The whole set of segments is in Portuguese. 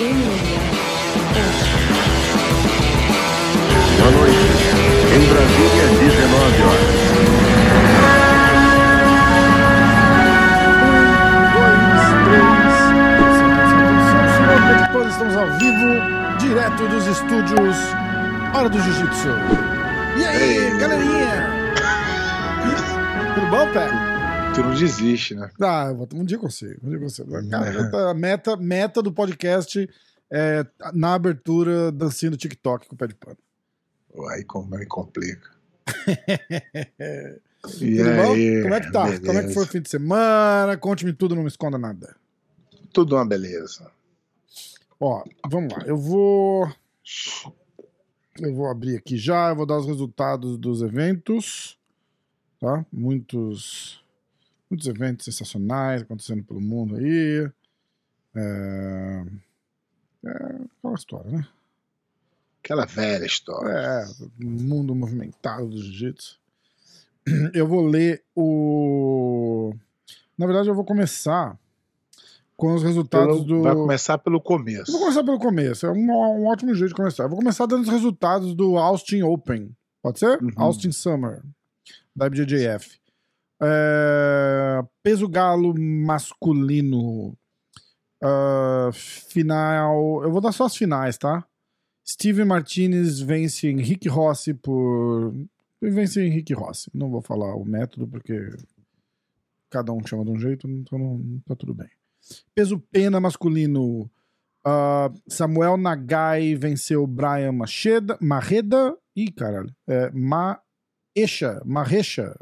Boa noite. Em Brasília, 19 horas. Estamos ao vivo, direto dos estúdios Hora do Jiu-Jitsu. E aí, galerinha? Tudo bom, Pé? Tu não desiste, né? Ah, um dia eu consigo, um dia eu consigo. Cara, a meta, meta do podcast é na abertura dancinha do TikTok com o pé de pano. Aí como me complica. E aí, Como é que tá? Como é que beleza. foi o fim de semana? Conte-me tudo, não me esconda nada. Tudo uma beleza. Ó, vamos lá. Eu vou. Eu vou abrir aqui já, eu vou dar os resultados dos eventos. Tá? Muitos. Muitos eventos sensacionais acontecendo pelo mundo aí. É. É aquela história, né? Aquela velha história. É, mundo movimentado do jiu-jitsu. Eu vou ler o. Na verdade, eu vou começar com os resultados Pelo- do. Vai começar pelo Eu começo. vou começar pelo começo, é um, um ótimo jeito de começar. Eu vou começar dando os resultados do Austin Open. Pode ser? Uhum. Austin Summer, da IBJJF. É, peso galo masculino. Ah, final. Eu vou dar só as finais, tá? Steven Martinez vence Henrique Rossi por. Vence Henrique Rossi. Não vou falar o método porque cada um chama de um jeito, então não, tá tudo bem. Peso pena masculino. ah, Samuel Nagai venceu Brian Macheda, Marreda. Ih, caralho. É, Maecha, Marrecha.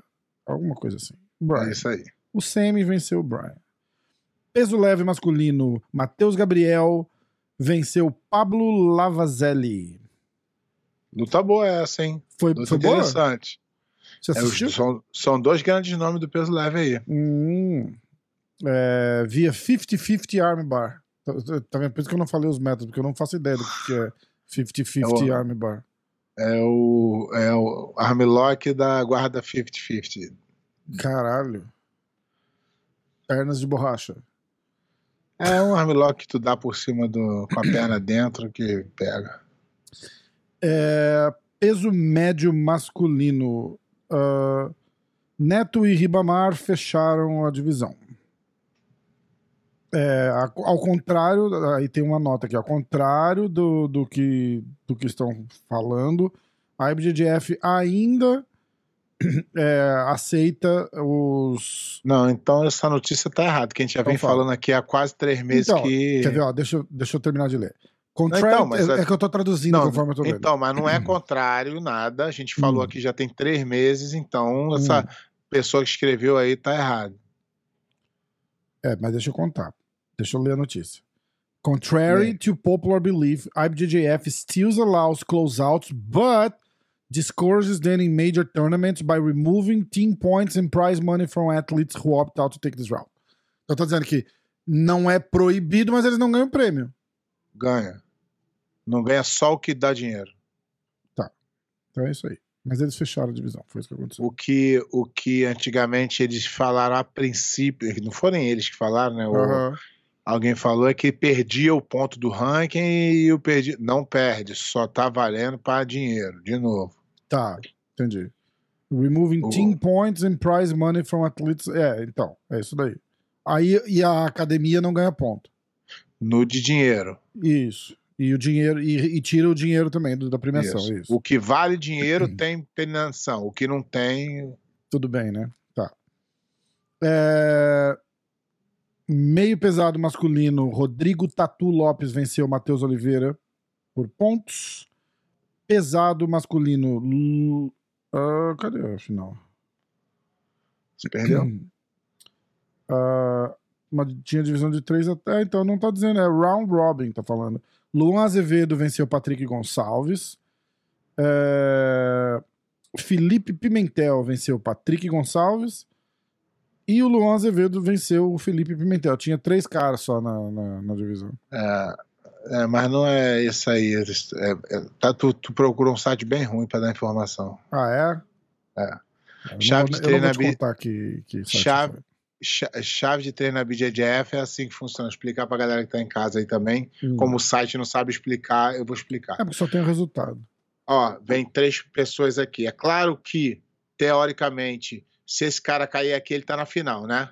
Alguma coisa assim. Brian. É isso aí. O Semi venceu o Brian. Peso leve masculino, Matheus Gabriel venceu Pablo Lavazelli. Luta boa essa, hein? Foi, Luta foi boa? interessante. Você É, os- são, são dois grandes nomes do peso leve aí. Hum, é, via 50-50 Armbar. Tá, tá vendo? Por isso que eu não falei os métodos, porque eu não faço ideia do que que é 50-50 É o- Armbar. É o, é o armlock da guarda 50-50. Caralho. Pernas de borracha. É um armlock que tu dá por cima do, com a perna dentro que pega. É, peso médio masculino. ah, Neto e Ribamar fecharam a divisão. É, ao contrário, aí tem uma nota aqui, ao contrário do, do, que, do que estão falando, a IBJJF ainda é, aceita os. Não, então essa notícia tá errada, que a gente já Então vem fala. falando aqui há quase três meses Então, que. Quer ver? Ó, deixa, eu- deixa eu terminar de ler. Contrário, então, mas é, é- é que eu tô traduzindo Não, conforme eu tô lendo. então, mas não é contrário, nada. A gente falou Hum. aqui já tem três meses, então essa pessoa que escreveu aí tá errado. É, mas deixa eu contar. Deixa eu ler a notícia. Contrary to popular belief, IBJJF still allows closeouts, but discourages them in major tournaments by removing team points and prize money from athletes who opt out to take this route. Então tá dizendo que não é proibido, mas eles não ganham prêmio. Ganha. Não ganha só o que dá dinheiro. Então é isso aí. Mas eles fecharam a divisão, foi isso que aconteceu. O que, o que antigamente eles falaram a princípio, não foram eles que falaram, né? Aham. Alguém falou é que perdia o ponto do ranking e o perdi. Não perde, só tá valendo para dinheiro, de novo. Tá, entendi. Removing O- team points and prize money from athletes. É, então, é isso daí. Aí e a academia não ganha ponto. No de dinheiro. Isso. E o dinheiro e, e tira o dinheiro também do- da premiação, Isso. isso. O que vale dinheiro tem premiação. O que não tem. Tudo bem, né? Tá. É, Meio pesado masculino, Rodrigo Tatu Lopes venceu Matheus Oliveira por pontos. Pesado masculino, Lu- ah, cadê a final? Se perdeu? Mas tinha divisão de três até. Então não tá dizendo, é round robin, tá falando. Luan Azevedo venceu Patrick Gonçalves. É, Felipe Pimentel venceu Patrick Gonçalves. E o Luan Azevedo venceu o Felipe Pimentel. Tinha três caras só na, na, na divisão. É, é, mas não é isso aí. é- é- tá, tu, tu procurou um site bem ruim para dar informação. Ah, é? É. Eu não Chave vou- de eu não vou te treinamento- contar que, Chave- de treino na BJJF é assim que funciona. Explicar pra galera que tá em casa aí também. Hum. Como o site não sabe explicar, eu vou explicar. É porque só tem o resultado. Ó, vem três pessoas aqui. É claro que, teoricamente, se esse cara cair aqui, ele tá na final, né?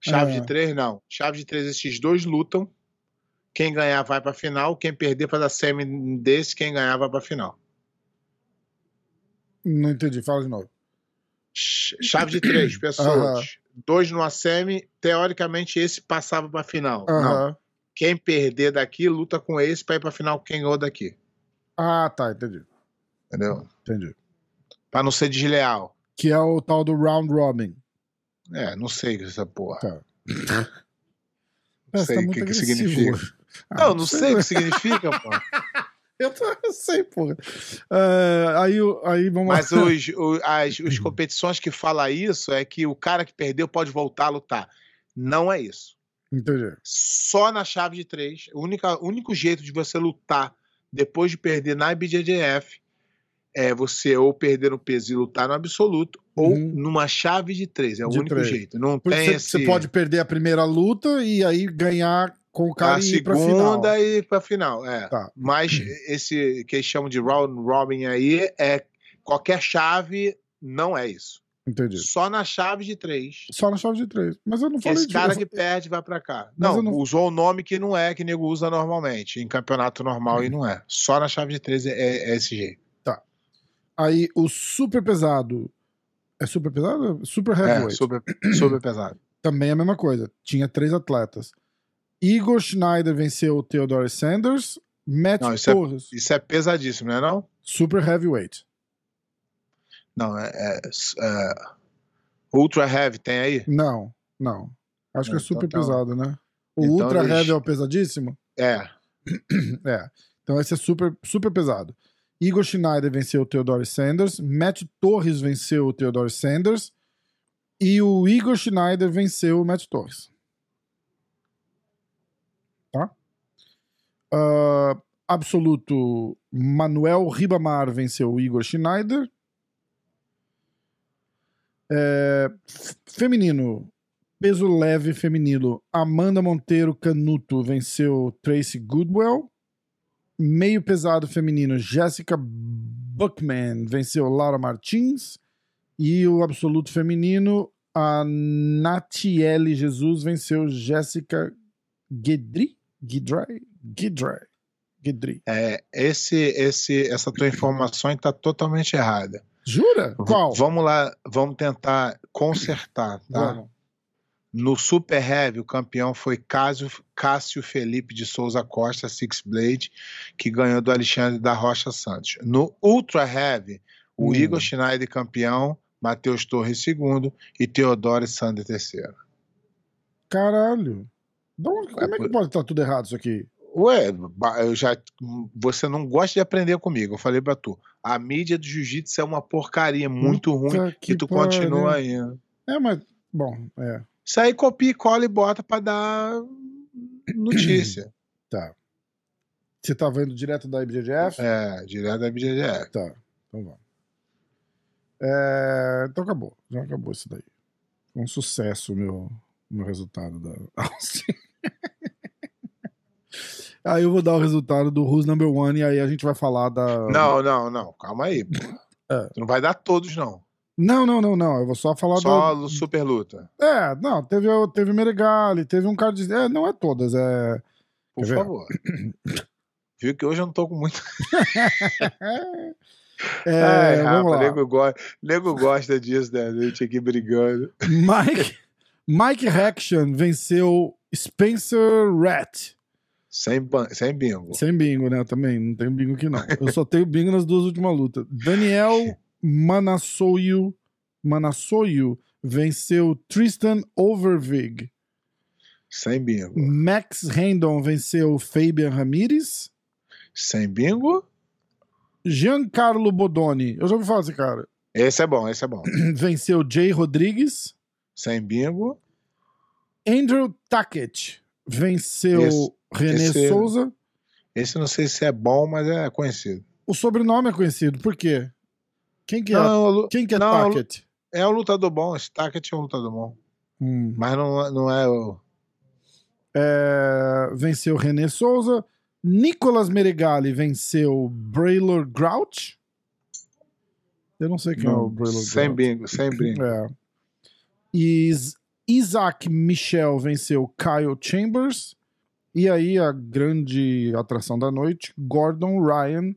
Chave É. de três, não. Chave de três, esses dois lutam. Quem ganhar vai pra final. Quem perder pra dar semi desse, quem ganhar vai pra final. Não entendi, fala de novo. Ch- Chave de três pessoas. Dois numa semi. Teoricamente, esse passava pra final. Não. Aham. Quem perder daqui, luta com esse pra ir pra final quem ganhou daqui. Ah, tá, entendi. Entendeu? Entendi. Pra não ser desleal. Que é o tal do round robin. É, não sei essa porra. Tá. Não sei o que que significa. Ah, Não, não sei o que significa, pô. Eu, eu sei, porra. É, aí, aí vamos Mas lá. os, o- as os competições que fala isso é que o cara que perdeu pode voltar a lutar. Não é isso. Entendi. Só na chave de três. O única- único jeito de você lutar depois de perder na IBJJF é você ou perder no peso e lutar no absoluto, ou Uhum. numa chave de três. É o De único três. jeito. Não Porque tem você, esse... você pode perder a primeira luta e aí ganhar com o cara a segunda e pra final. É. Tá. Mas esse que eles chamam de round robin aí é qualquer chave não é isso. Entendi. Só na chave de três. Só na chave de três. Mas eu não falei Esse cara que perde vai pra cá. Não, não- usou o nome que não é, que nego usa normalmente. Em campeonato normal e não é. Só na chave de três é, é- é esse jeito. Aí o super pesado. É super pesado? Super É, heavyweight. super, super pesado. Também é a mesma coisa. Tinha três atletas. Igor Schneider venceu o Theodore Sanders. Matt Não, isso é- Torres, Isso é pesadíssimo, não é não? super heavyweight. Não, é, é- é- Ultra Heavy tem aí? Não, não. Acho que é Então super tá. pesado, né? O Então ultra eles- heavy é o pesadíssimo? É. É. Então esse é super, super pesado. Igor Schneider venceu o Theodore Sanders. Matt Torres venceu o Theodore Sanders. E o Igor Schneider venceu o Matt Torres. Tá? Ah, absoluto, Manuel Ribamar venceu Igor Schneider. É, feminino, peso leve feminino, Amanda Monteiro Canuto venceu Tracy Goodwell. Meio pesado feminino, Jessica Buckman venceu Laura Martins. E o absoluto feminino, a Natiele Jesus venceu Jéssica Guidry? Guidry? Guidry. Guidry. É, esse, esse, essa tua informação está totalmente errada. Jura? Qual? Vamos lá, vamos tentar consertar, tá? Vamos. No Super Heavy, o campeão foi Cássio, Cássio Felipe de Souza Costa, Six Blade, que ganhou do Alexandre da Rocha Santos. No Ultra Heavy, o Hum. Igor Schneider campeão, Matheus Torres segundo e Teodoro Sander terceiro. Caralho. Da onde- como é que pode estar tudo errado isso aqui? Ué, eu já, você não gosta de aprender comigo, eu falei pra tu. A mídia do jiu-jitsu é uma porcaria muito ruim Puta que tu pariu. continua aí. É, mas. Bom, é. Isso aí copia, e cola e bota pra dar notícia. Tá. Você tá vendo direto da IBJJF? é, direto da BJJF. Tá. Então vamos. É, então acabou. Já acabou isso daí. Um sucesso meu, meu resultado da Austin. Aí eu vou dar o resultado do Who's Number One e aí a gente vai falar da. Não, não, não, calma aí. É. Não vai dar todos, não. Não, não, não, não. Eu vou só falar Só do super luta. É, não, teve, teve Meregali, teve um cara de. É, não é todas, é. Por Quer favor. Viu que hoje eu não tô com muito. É, Ai, vamos lá. nego, go... nego gosta disso, né? A gente aqui brigando. Mike, Mike Haction venceu Spencer Rat. Sem. Sem bingo. Sem bingo, né? Também. Não tenho bingo aqui, não. Eu só tenho bingo nas duas últimas lutas. Daniel Manassoio, Manassoio venceu Tristan Overvig. Sem bingo. Max Rendon venceu Fabian Ramirez. Sem bingo? Giancarlo Bodoni, eu já ouvi falar desse cara, Esse é bom, esse é bom. venceu Jay Rodrigues. Sem bingo. Andrew Tackett venceu Esse- René esse- Souza. Esse não sei se é bom, mas é conhecido. O sobrenome é conhecido, por quê? Quem que é, Não, o lu- Quem que é não, Tackett? é um lutador bom. Esse Tackett é um lutador bom. Hum. Mas não, não é o. É, venceu René Souza. Nicolas Meregali venceu Braylor Grouch. Eu não sei quem é o Braylor sem Grouch. bingo, sem bingo. É. Is- Isaac Michel venceu Kyle Chambers. E aí, a grande atração da noite, Gordon Ryan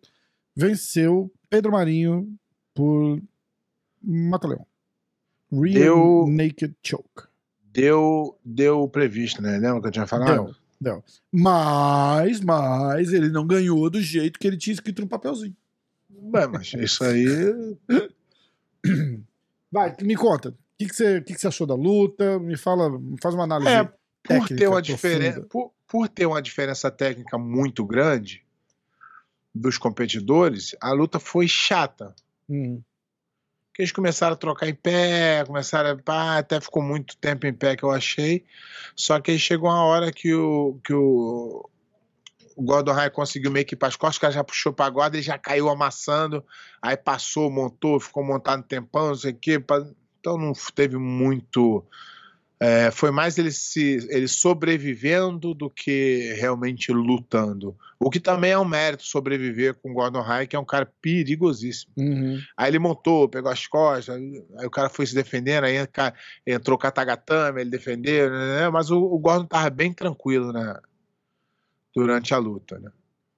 venceu Pedro Marinho por Mata-Leão. Real Deu- Naked Choke. Deu, deu o previsto, né? Lembra que eu tinha falado? Deu, deu. Mas, mas, ele não ganhou do jeito que ele tinha escrito no papelzinho. Ué, mas isso aí. Vai, me conta. O que, que, você, o que, que você achou da luta? Me fala, me faz uma análise. É, por ter, uma profunda. diferença, por, por ter uma diferença técnica muito grande dos competidores, a luta foi chata. Hum, Porque eles começaram a trocar em pé, começaram a. Pá, até ficou muito tempo em pé que eu achei. Só que aí chegou uma hora que o. Que o o Gordon Ryan conseguiu meio que ir para as costas, o cara já puxou para a guarda, ele já caiu amassando, aí passou, montou, ficou montado um tempão, não sei o quê. Então não teve muito. É, foi mais ele, se, sobrevivendo do que realmente lutando. O que também é um mérito sobreviver com o Gordon Ryan, que é um cara perigosíssimo. uhum. Aí ele montou, pegou as costas, aí o cara foi se defendendo, aí entrou Katagatame, ele defendeu, né, né, mas o, o Gordon tava bem tranquilo né, durante a luta. Né?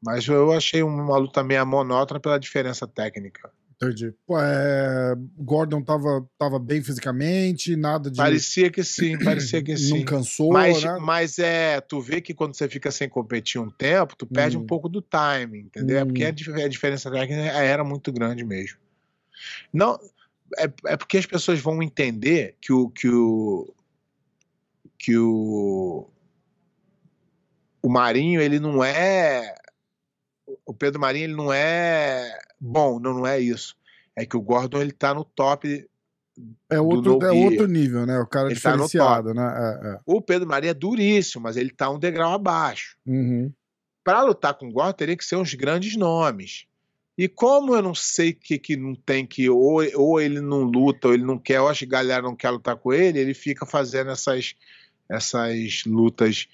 Mas eu achei uma luta meio monótona pela diferença técnica. Entendi. Pô, é, Gordon tava, tava bem fisicamente, nada de. Parecia que sim, parecia que sim. Não cansou, Mas, né? mas é, tu vê que quando você fica sem competir um tempo, tu perde Hum. um pouco do timing, entendeu? É porque Hum. a, dif- a diferença técnica era muito grande mesmo. Não, é, é porque as pessoas vão entender que o que o que o o Marinho ele não é o Pedro Marinho ele não é bom, não, não é isso. É que o Gordon ele tá no top É outro, do é outro nível, né? O cara Ele tá diferenciado, né? É, é. O Pedro Marinho é duríssimo, mas ele tá um degrau abaixo. Uhum. Para lutar com o Gordon, teria que ser uns grandes nomes. E como eu não sei que, que não tem que, ou, ou ele não luta, ou ele não quer, ou a galera não quer lutar com ele, ele fica fazendo essas, essas lutas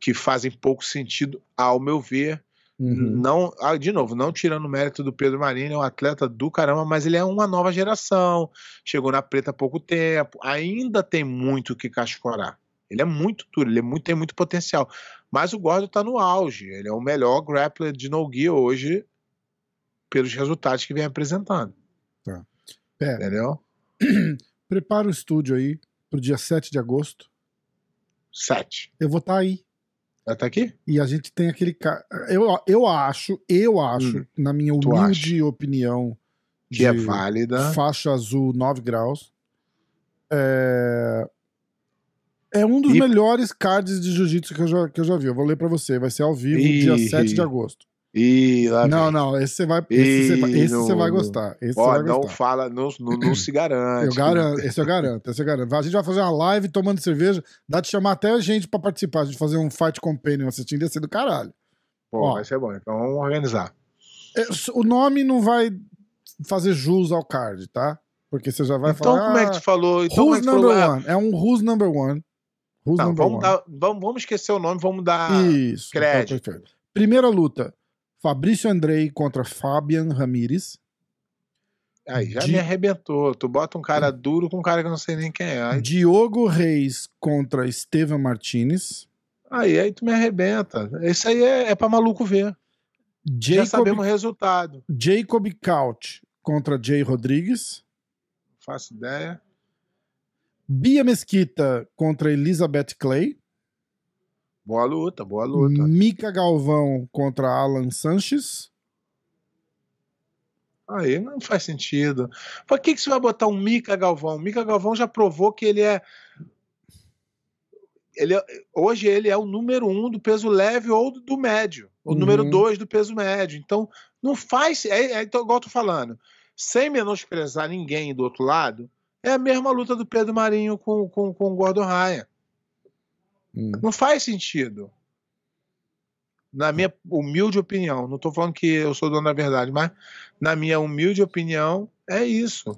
que fazem pouco sentido, ao meu ver. Uhum. Não, ah, de novo, não tirando o mérito do Pedro Marinho, é um atleta do caramba, mas ele é uma nova geração, chegou na preta há pouco tempo, ainda tem muito o que cascorar. Ele é muito duro, ele é muito, tem muito potencial. Mas o Gordon tá no auge, ele é o melhor grappler de no gi hoje, pelos resultados que vem apresentando. Pera, Entendeu? prepara o estúdio aí pro dia 7 de agosto. Sete. Eu vou estar aí. Já tá aqui? E a gente tem aquele cara. Eu, eu acho, eu acho, Hum, na minha humilde opinião, Que é válida. faixa azul 9 graus. É, é um dos E- melhores cards de jiu-jitsu que, eu já- que eu já vi. Eu vou ler pra você. Vai ser ao vivo, Ih. dia 7 de agosto. E lá Não, vem. não, esse você vai, esse você vai, esse você vai gostar. Esse Ó, vai não gostar. fala, não, não, não se garante. Eu garanto, esse eu garanto, esse eu garanto. A gente vai fazer uma live tomando cerveja, dá de chamar até a gente pra participar, a gente fazer um Fight Companion assistindo, ia ser do caralho. Pô, Ó. vai ser bom. Então vamos organizar. É, O nome não vai fazer jus ao card, tá? Porque você já vai então falar. como é que tu falou? Então, é Who's tu number falou? One? É um Who's number one. Who's Não, number vamos, one. dar, vamos, vamos esquecer o nome, vamos dar. Isso. então, crédito. perfeito. Primeira luta: Fabrício Andrei contra Fabian Ramírez. Aí já Di- me arrebentou. Tu bota um cara duro com um cara que eu não sei nem quem é. Aí, Diogo Reis contra Estevam Martinez. aí, aí tu me arrebenta. Isso aí é, é pra maluco ver. Já Jacob, sabemos o resultado. Jacob Couch contra Jay Rodrigues. Não faço ideia. Bia Mesquita contra Elizabeth Clay. Boa luta, boa luta. Mika Galvão contra Alan Sanches. Aí não faz sentido. Por que, que você vai botar um Mika Galvão? O Mika Galvão já provou que ele é. Ele é- hoje ele é o número um do peso leve ou do, do médio. O Uhum. número dois do peso médio. Então, não faz. É, é então, igual eu tô falando. Sem menosprezar ninguém do outro lado, é a mesma luta do Pedro Marinho com, com, com o Gordon Ryan. Hum. Não faz sentido. Na minha humilde opinião, não estou falando que eu sou dono da verdade, mas na minha humilde opinião, é isso.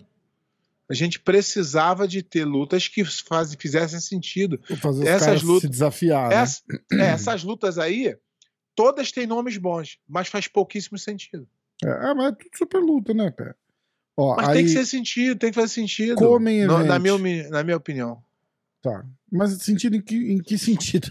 A gente precisava de ter lutas que faz, fizessem sentido. Fazer os Essas caras lutas- se desafiar, né? Essa- é, essas lutas aí, todas têm nomes bons, mas faz pouquíssimo sentido. É, ah, mas é tudo super luta, né, pé? Ó, Mas aí, tem que ser sentido, tem que fazer sentido. Comem na, minha, na minha opinião. Tá. Mas sentido em que, em que sentido?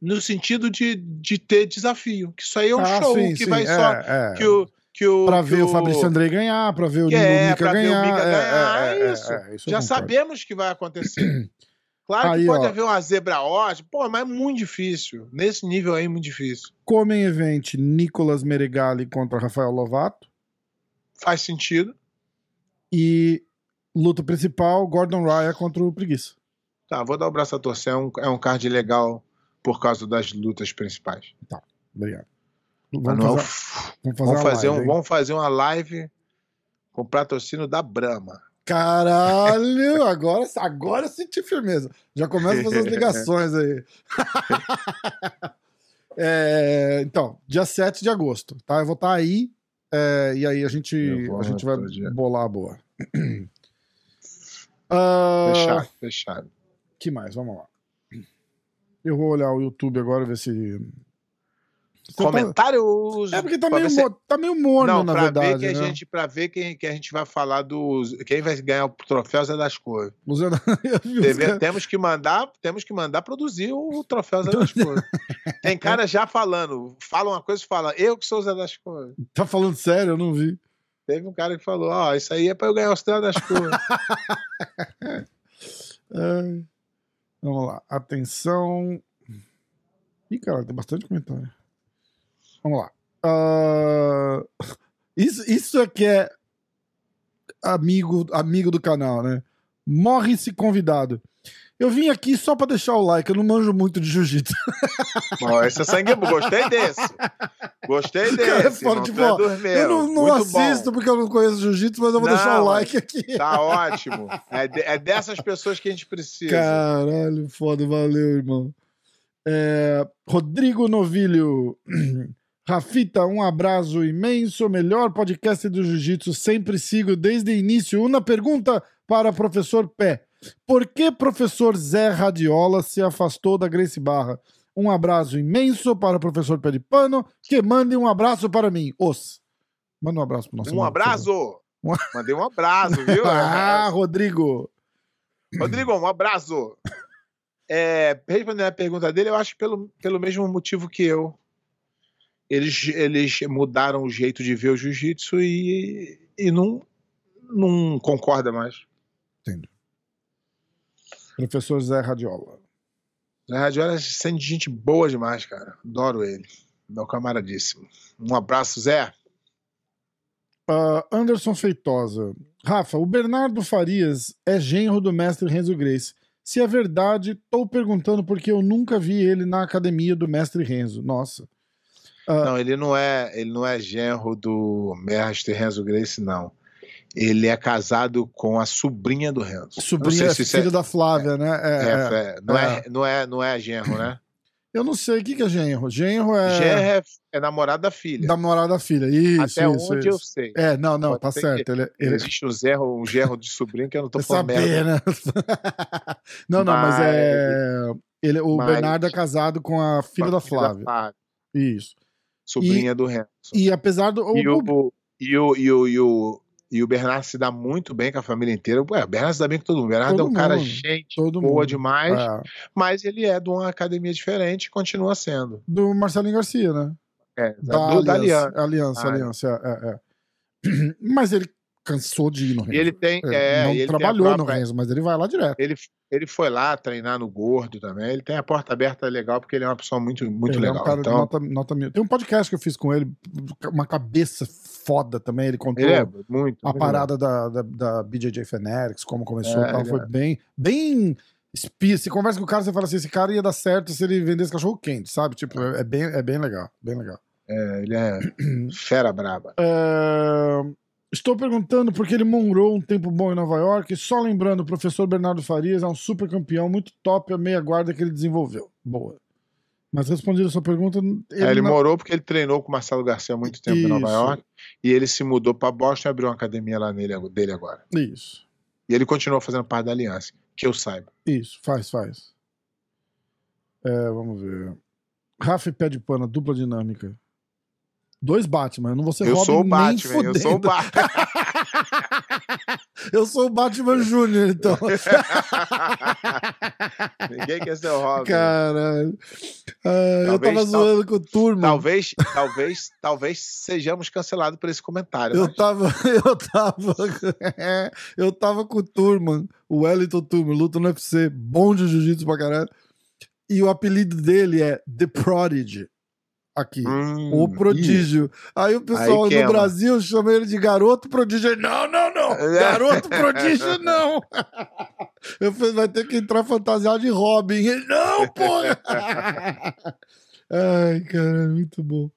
No sentido de, de ter desafio. Que isso aí é um Ah, show sim, que sim, vai é, só. é. Que o, que o, Pra que ver o Fabrício Andrei ganhar, pra ver o Que Nino é, ver o ganhar. É, ganhar, é, é é, isso. é, isso Já sabemos que vai acontecer. Claro Aí, que pode ó. haver uma zebra ótima, pô, mas é muito difícil. Nesse nível aí, é muito difícil. Comem event Nicolas Meregali contra Rafael Lovato. Faz sentido. E luta principal, Gordon Raya contra o Preguiça. Tá, vou dar o braço a torcer. É um, é um card legal por causa das lutas principais. Obrigado. Vamos não é o fazer, vamos fazer, vamos, uma fazer live, um, vamos fazer uma live com patrocínio da Brahma. Caralho, agora, agora eu senti firmeza. Já começa a fazer as ligações aí. É, então, dia 7 de agosto, tá? Eu vou estar aí é, e aí a gente, a gente vai bolar a boa. Ah, Fechado, fechado. Que mais? Vamos lá. Eu vou olhar o YouTube agora, ver se. Tá- Comentários. É porque tá pra meio, se- tá meio morno, Não, na pra verdade. ver que a né? gente, para ver quem que a gente vai falar dos, quem vai ganhar o troféu Zé das Cores. Vi os Deve- temos que mandar, temos que mandar produzir o troféu Zé das Cores. Tem cara já falando, fala uma coisa e fala, eu que sou o Zé das Cores. Tá falando sério? Eu não vi. Teve um cara que falou, ó, isso aí é pra eu ganhar o Zé das Cores. Ai. Vamos lá. Atenção. Ih, cara, tem bastante comentário. Vamos lá. Ah, Isso, isso é que é amigo, amigo do canal, né? Morre-se convidado. Eu vim aqui só pra deixar o like, eu não manjo muito de jiu-jitsu. Esse é sangue bom, gostei desse. Gostei Cara, é desse. foda, não tipo, ó, dormindo. Eu não, não assisto bom. porque eu não conheço jiu-jitsu, mas eu vou Não, deixar o like aqui. Tá ótimo. É, de- é dessas pessoas que a gente precisa. Caralho, foda, valeu, irmão. É, Rodrigo Novilho. Rafita, um abraço imenso. Melhor podcast do Jiu-Jitsu. Sempre sigo desde o início. Uma pergunta para professor Pé. Por que professor Zé Radiola se afastou da Grace Barra? Um abraço imenso para o professor Pé de Pano, que mande um abraço para mim. Os. Manda um abraço para nosso Um abraço. Mandei um abraço, viu? ah, Rodrigo. Rodrigo, um abraço. É, respondendo a pergunta dele, eu acho que pelo, pelo mesmo motivo que eu. Eles, eles mudaram o jeito de ver o jiu-jitsu e, e não, não concorda mais. Professor Zé Radiola. Zé Radiola sendo gente boa demais, cara. Adoro ele. Meu camaradíssimo. Um abraço, Zé. Ah, Anderson Feitosa. Rafa, o Bernardo Farias é genro do mestre Renzo Grace. Se é verdade, estou perguntando porque eu nunca vi ele na academia do mestre Renzo. Nossa. Ah, Não, ele não é, ele não é genro do mestre Renzo Grace, não. Ele é casado com a sobrinha do Renzo. sobrinha, Eu se isso filho da Flávia, né? É, é, é. é, não, é, não, é, não é genro, né? Eu não sei o que, que é genro. Genro é Genro é, é namorado da filha. namorado da filha. Isso, Até isso, onde eu isso. sei. É, não, não, Pode tá certo. Ele, ele, Existe um genro, um genro de sobrinho que eu não tô é falando saber, merda. né? não, não, mas, Mas- é. Ele, o mas- Bernardo é casado com a filha da Flávia. Flávia, Isso. sobrinha do Renzo. E apesar do. E o- o, e, o, e, o, e, o, o Bernardo se dá muito bem com a família inteira. Ué, o Bernardo se dá bem com todo mundo. O Bernardo Todo é um cara mundo, gente todo boa mundo. demais, é, mas ele é de uma academia diferente e continua sendo. do Marcelinho Garcia, né? É, Da, do, da Aliança. Aliança. Aliança, Ah, Aliança, é, é, é. Mas ele cansou de ir no Renzo. E ele tem. É, É, não ele trabalhou no própria- Renzo, mas ele vai lá direto. Ele, ele foi lá treinar no gordo também. Ele tem a porta aberta legal, porque ele é uma pessoa muito, muito ele legal. é um cara então, de nota, nota mil. Tem um podcast que eu fiz com ele, uma cabeça foda também. Ele contou ele é muito. a muito parada da, da, da BJJ Fanatics, como começou É, e tal. Foi é. bem, bem espia. Você conversa com o cara, você fala assim: esse cara ia dar certo se ele vendesse cachorro quente, sabe? Tipo, é, é bem, é bem legal, bem legal. É, ele é fera braba. Estou perguntando porque ele morou um tempo bom em Nova York. Só lembrando, o professor Bernardo Farias é um super campeão, muito top a meia guarda que ele desenvolveu. Boa. Mas respondendo a sua pergunta, ele, É, ele não- morou porque ele treinou com o Marcelo Garcia há muito tempo em Nova Isso. York. E ele se mudou para Boston e abriu uma academia lá nele, dele agora. Isso. E ele continua fazendo parte da aliança, que eu saiba. Isso, faz, faz. É, vamos ver. Rafa e Pé de Pano, dupla dinâmica. Dois Batman, eu não vou ser Eu Robin sou o Batman, eu sou o. Batman. Eu sou o Batman Júnior, então. Ninguém quer ser o Robin. Caralho. Ah, eu tava zoando com o Turma. Talvez, talvez, talvez sejamos cancelados por esse comentário. Eu mas- tava, eu tava, eu tava com o Turman, o Wellington Turman, luta no UFC, bom de jiu-jitsu pra caralho. E o apelido dele é The Prodigy. Aqui. Hum, O prodígio. Aí o pessoal Aí no. Brasil chama ele de garoto prodígio. Não, não, não. Garoto prodígio, não. Eu falei, vai ter que entrar fantasiado de Robin. Ele, não, porra. Ai, cara, muito bom.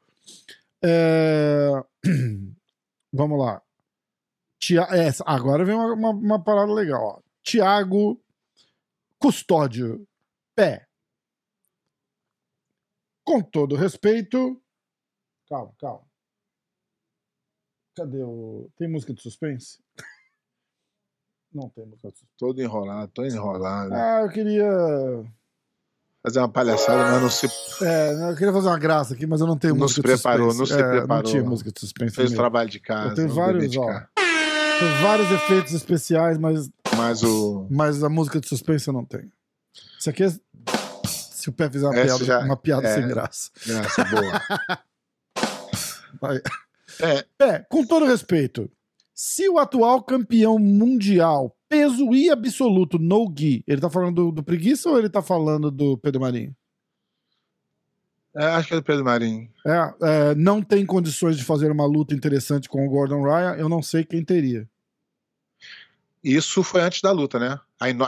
É, Vamos lá. Tia... é, agora vem uma, uma, uma parada legal. Tiago Custódio Pé. Com todo respeito. Calma, calma. Cadê o. Tem música de suspense? Não tem música de suspense. Todo enrolado, todo enrolado. Ah, eu queria. Fazer uma palhaçada, mas não se É, eu queria fazer uma graça aqui, mas eu não tenho Não música se preparou, de não suspense. se É, preparou. Não tinha música de suspense. fez o mesmo. trabalho de casa. Eu tenho vários, ó. Tem vários efeitos especiais, mas, Mas o. mas a música de suspense eu não tenho. Isso aqui é. Se o pé fizer uma Essa piada, já- uma piada é. sem graça. Graça boa. Vai. É, É, com todo respeito, se o atual campeão mundial, peso e absoluto, no Gui, ele tá falando do, do Preguiça ou ele tá falando do Pedro Marinho? é, acho que é do Pedro Marinho. É, é, não tem condições de fazer uma luta interessante com o Gordon Ryan, eu não sei quem teria. Isso foi antes da luta, né?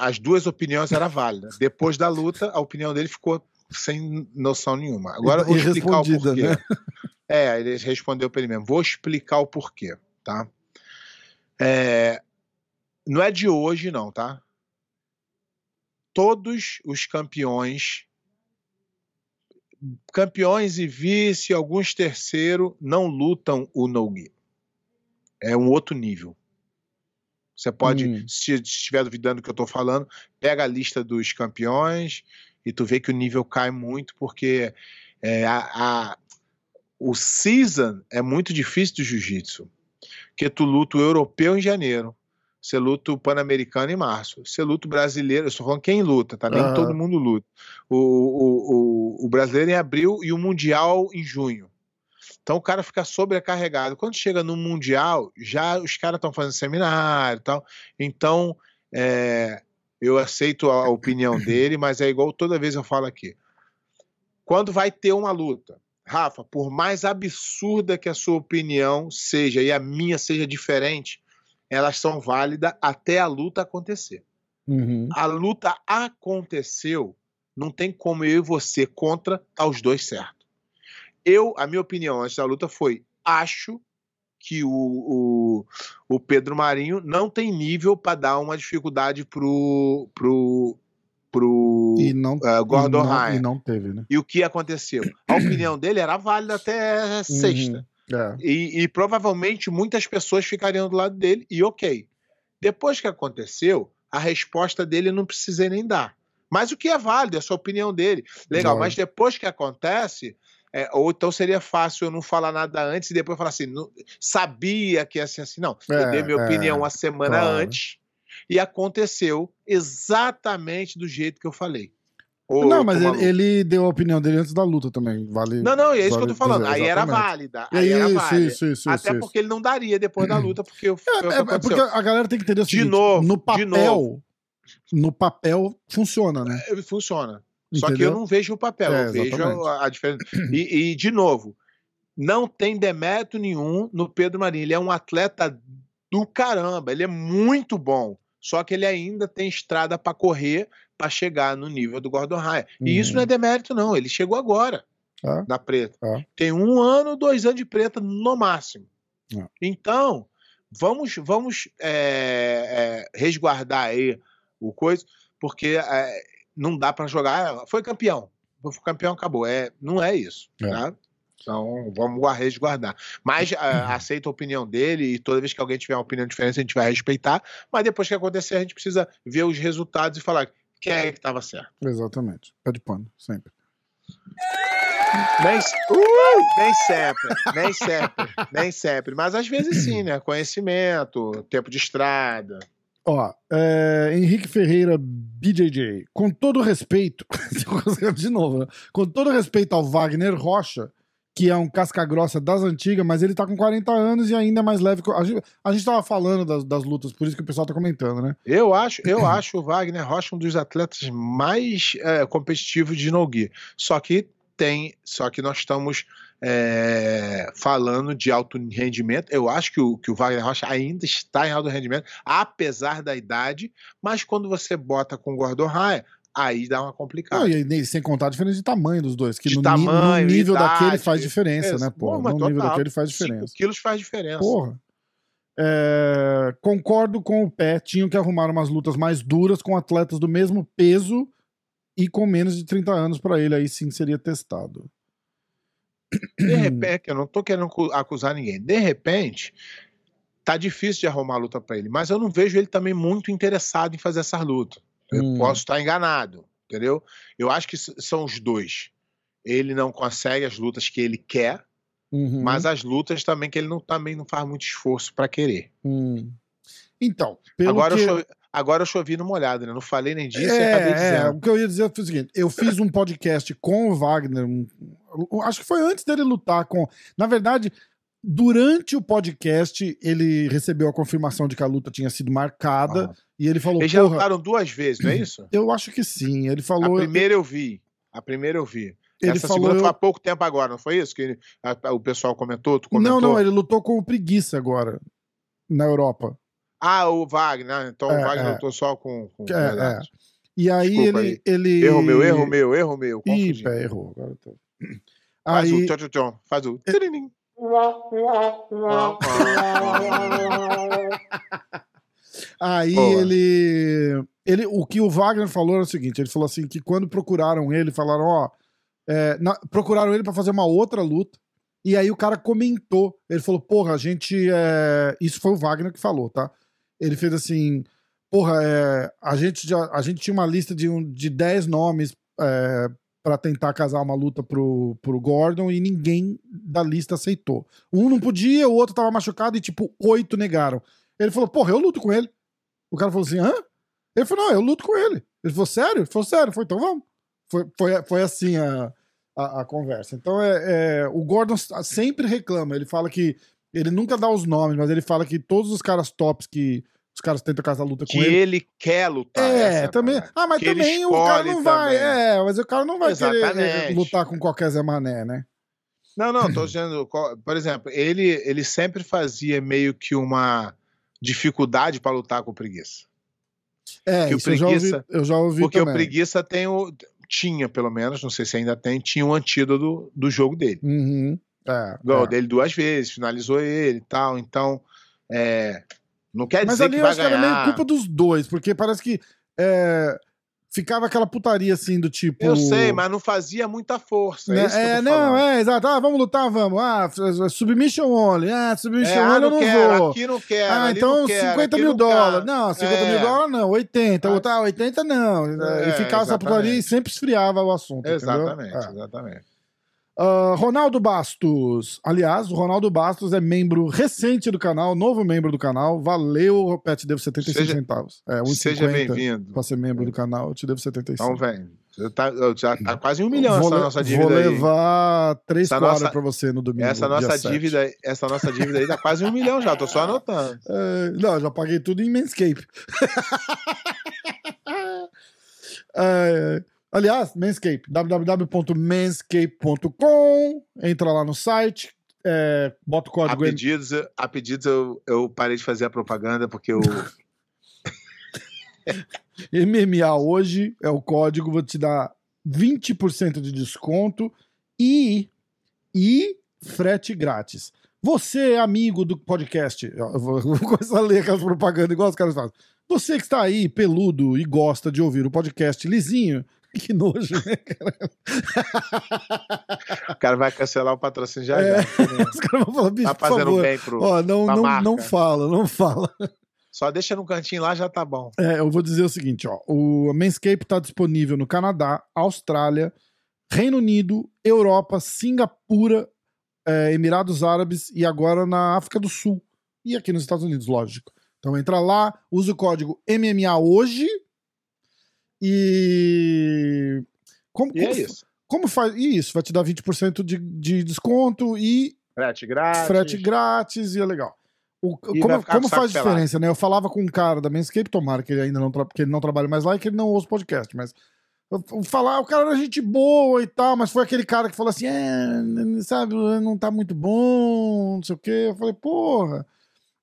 As duas opiniões eram válidas. Depois da luta, a opinião dele ficou sem noção nenhuma. Agora eu vou explicar o porquê. né? É, ele respondeu para ele mesmo. Vou explicar o porquê, tá? É, não é de hoje, não, tá? Todos os campeões, campeões e vice, alguns terceiro, não lutam o no-gi. É um outro nível. Você pode, Hum. se estiver duvidando do que eu estou falando, pega a lista dos campeões e tu vê que o nível cai muito porque é, a, a- o season é muito difícil do jiu-jitsu. Porque tu luta o europeu em janeiro, você luta o pan-americano em março, você luta o brasileiro, eu estou falando quem luta, tá? Nem Aham. todo mundo luta. O, o, o, o brasileiro em abril e o mundial em junho. Então o cara fica sobrecarregado. Quando chega no Mundial, já os caras estão fazendo seminário e tal. Então, é, eu aceito a opinião dele, mas é igual toda vez eu falo aqui. Quando vai ter uma luta, Rafa, por mais absurda que a sua opinião seja e a minha seja diferente, elas são válidas até a luta acontecer. Uhum. A luta aconteceu, não tem como eu e você contra tá os dois certo. Eu, a minha opinião antes da luta foi: acho que o, o, o Pedro Marinho não tem nível para dar uma dificuldade pro, pro, pro E não, eh, Gordon e não, Ryan. e não teve, né? E o que aconteceu? A opinião dele era válida até sexta. É. E, e provavelmente muitas pessoas ficariam do lado dele, e ok. Depois que aconteceu, a resposta dele eu não precisei nem dar. Mas o que é válido, é a sua opinião dele. Legal, mas depois que acontece, é, ou então seria fácil eu não falar nada antes e depois falar assim, não- sabia que ia ser assim. Não, eu É, dei minha é, opinião a semana claro. antes e aconteceu exatamente do jeito que eu falei. Ou não, eu mas ele, ele deu a opinião dele antes da luta também. Vale. Não, não, é isso que eu vale tô falando. dizer, Aí era válida. Aí era isso, válida. isso, isso, Até isso, porque ele não daria depois da luta, porque eu, É, é aconteceu. porque a galera tem que entender o De seguinte, novo, no de papel, no papel funciona, né? É, Funciona. Só que eu não vejo o papel, É, eu vejo a, a diferença. E, e, de novo, não tem demérito nenhum no Pedro Marinho. Ele é um atleta do caramba, ele é muito bom. Só que ele ainda tem estrada para correr para chegar no nível do Gordon Ryan. E isso Uhum. não é demérito, não. Ele chegou agora Ah. na preta. Ah. Tem um ano, dois anos de preta no máximo. Ah. Então, vamos, vamos é, é, resguardar aí o coisa, porque é, não dá para jogar. Foi campeão. Foi campeão, acabou. É, não é isso. É. tá? Então, vamos guar- resguardar. Mas ah, aceito a opinião dele e toda vez que alguém tiver uma opinião diferente, a gente vai respeitar. Mas depois que acontecer, a gente precisa ver os resultados e falar quem é que estava certo. Exatamente. Pé de pano, sempre. Nem, uh, nem sempre, nem sempre, nem sempre. Mas às vezes sim, né? Conhecimento, tempo de estrada. Ó, é, Henrique Ferreira, BJJ. Com todo respeito, de novo, né? com todo respeito ao Wagner Rocha, que é um casca-grossa das antigas, mas ele tá com 40 anos e ainda é mais leve. que- A gente, a gente tava falando das, das lutas, por isso que o pessoal tá comentando, né? Eu acho, eu acho o Wagner Rocha um dos atletas mais é, competitivos de no-gi. Só que tem, só que nós estamos é, falando de alto rendimento. Eu acho que o, que o Wagner Rocha ainda está em alto rendimento, apesar da idade. Mas quando você bota com o Gordon Raya, aí dá uma complicada. Não, e sem contar a diferença de tamanho dos dois, que no, tamanho, no nível idade, daquele faz diferença, Isso. né, pô? No nível total. daquele faz diferença. quilos faz diferença. Porra. É, concordo com o pé, tinham que arrumar umas lutas mais duras com atletas do mesmo peso e com menos de 30 anos pra ele, aí sim seria testado. De repente, eu não tô querendo cu- acusar ninguém. De repente, tá difícil de arrumar luta pra ele, mas eu não vejo ele também muito interessado em fazer essas lutas. Eu Hum. posso estar enganado, entendeu? Eu acho que são os dois. Ele não consegue as lutas que ele quer, Uhum. mas as lutas também que ele não, também não faz muito esforço pra querer. Hum. Então, pelo Agora, que... eu agora eu chovi no molhado, né? Não falei nem disso e É, acabei é, dizendo. o que eu ia dizer foi o seguinte: eu fiz um podcast com o Wagner, um- acho que foi antes dele lutar com. Na verdade, durante o podcast, ele recebeu a confirmação de que a luta tinha sido marcada Ah. e ele falou: Eles já Porra, lutaram duas vezes, não é isso? eu acho que sim. Ele A falou. primeira eu vi. A primeira eu vi. ele Essa falou. segunda foi há pouco tempo agora, não foi isso? Que ele- a- a- o pessoal comentou, tu comentou? Não, não, ele lutou com o Preguiça agora, na Europa. Ah, o Wagner, ah, então É, o Wagner é. lutou só com. com É, verdade. E aí Desculpa ele, aí. ele. Erro meu, erro meu, erro meu. Ih, pé, errou. Agora eu tô... Faz Aí, o tchau, tchau, tchau. Faz o. tiririm. Aí Boa. ele, ele. O que o Wagner falou era o seguinte: ele falou assim que quando procuraram ele, falaram, ó. é, na- procuraram ele pra fazer uma outra luta. E aí o cara comentou. Ele falou, porra, a gente. é, Isso foi o Wagner que falou, tá? Ele fez assim. Porra, é, a, gente já, a gente tinha uma lista de, um, de 10 nomes é, para tentar casar uma luta pro, pro Gordon e ninguém da lista aceitou. Um não podia, o outro tava machucado e, tipo, oito negaram. Ele falou, porra, eu luto com ele. O cara falou assim, hã? Ele falou, não, eu luto com ele. Ele falou, sério? Ele falou, sério. Foi, então vamos. Foi, foi, foi assim a, a, a conversa. Então, é, é, o Gordon sempre reclama. Ele fala que ele nunca dá os nomes, mas ele fala que todos os caras tops que os caras tentam casar luta com Que ele. ele quer lutar. É, a também. Ah, mas Que ele também o cara não vai. também. É, mas o cara não vai querer é, Exatamente. lutar com qualquer Zé Mané, né? Não, não, tô dizendo, por exemplo, ele, ele sempre fazia meio que uma dificuldade para lutar com o preguiça. É, Que o isso eu já ouvi, preguiça- eu já ouvi Porque também. o preguiça tem o. Tinha, pelo menos, não sei se ainda tem, tinha um antídoto do, do jogo dele. Uhum. É, Ganhou é. dele duas vezes, finalizou ele e tal. Então, é, não quer Mas dizer ali que eu vai acho que era ganhar. meio culpa dos dois, porque parece que é, ficava aquela putaria assim do tipo. Eu sei, mas não fazia muita força. Né? É, eu É, não, falando. é, exato. Ah, vamos lutar, vamos. Ah, f- submission only. Ah, submission É, ah, only eu não quero, vou. aqui não quero. Ah, ali então quero, 50 aqui mil dólares. Não, 50 É. mil dólares não, 80. Ah. Outra, 80 não. É, e ficava essa putaria e exatamente. sempre esfriava o assunto. Exatamente? É. exatamente. Ah, Ronaldo Bastos. Aliás, o Ronaldo Bastos é membro recente do canal, novo membro do canal. Valeu, Pet, devo 75 Seja- centavos. É, 1,50 Seja bem-vindo. Pra ser membro do canal, eu te devo 75. Então vem. Já tá, já tá quase um milhão vou, essa nossa dívida vou aí. levar três Essa quadras pra você no domingo. Essa nossa 7. dívida, essa nossa dívida aí tá quase um milhão já, tô só anotando. É, não, já paguei tudo em Manscape. É, aliás, Manscape, www.manscape.com. Entra lá no site, é, bota o A código M- pedidos, a pedidos eu, eu parei de fazer a propaganda porque eu. MMA hoje, é o código, vou te dar 20% de desconto e, e frete grátis. Você, amigo do podcast, eu vou, eu vou começar a ler aquelas propagandas igual os caras fazem. Você que está aí, peludo, e gosta de ouvir o podcast lisinho, que nojo, né? O cara vai cancelar o patrocínio já É. já. né? Os caras vão falar, bicho, Tá fazendo favor. bem pro. Ó, não, não, marca. não fala, não fala. Só deixa no cantinho lá, já tá bom. É, eu vou dizer o seguinte, ó. O Manscape tá disponível no Canadá, Austrália, Reino Unido, Europa, Singapura, é, Emirados Árabes e agora na África do Sul. E aqui nos Estados Unidos, lógico. Então entra lá, usa o código MMA hoje e. Como, E é como- isso. Como faz. E isso, vai te dar 20% de, de desconto e Frete grátis. frete grátis e é legal. O- como como faz pelado. diferença, né? Eu falava com um cara da Manscape, tomara que ele ainda não, que ele não trabalhe mais lá e que ele não ouça o podcast, mas eu- eu falar, o cara era gente boa e tal, mas foi aquele cara que falou assim, é, sabe, não tá muito bom, não sei o quê. Eu falei, porra.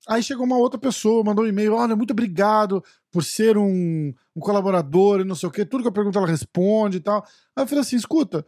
Aí chegou uma outra pessoa, mandou um e-mail, olha, muito obrigado por ser um, um colaborador e não sei o quê, tudo que eu pergunto ela responde e tal. Aí eu falei assim, escuta,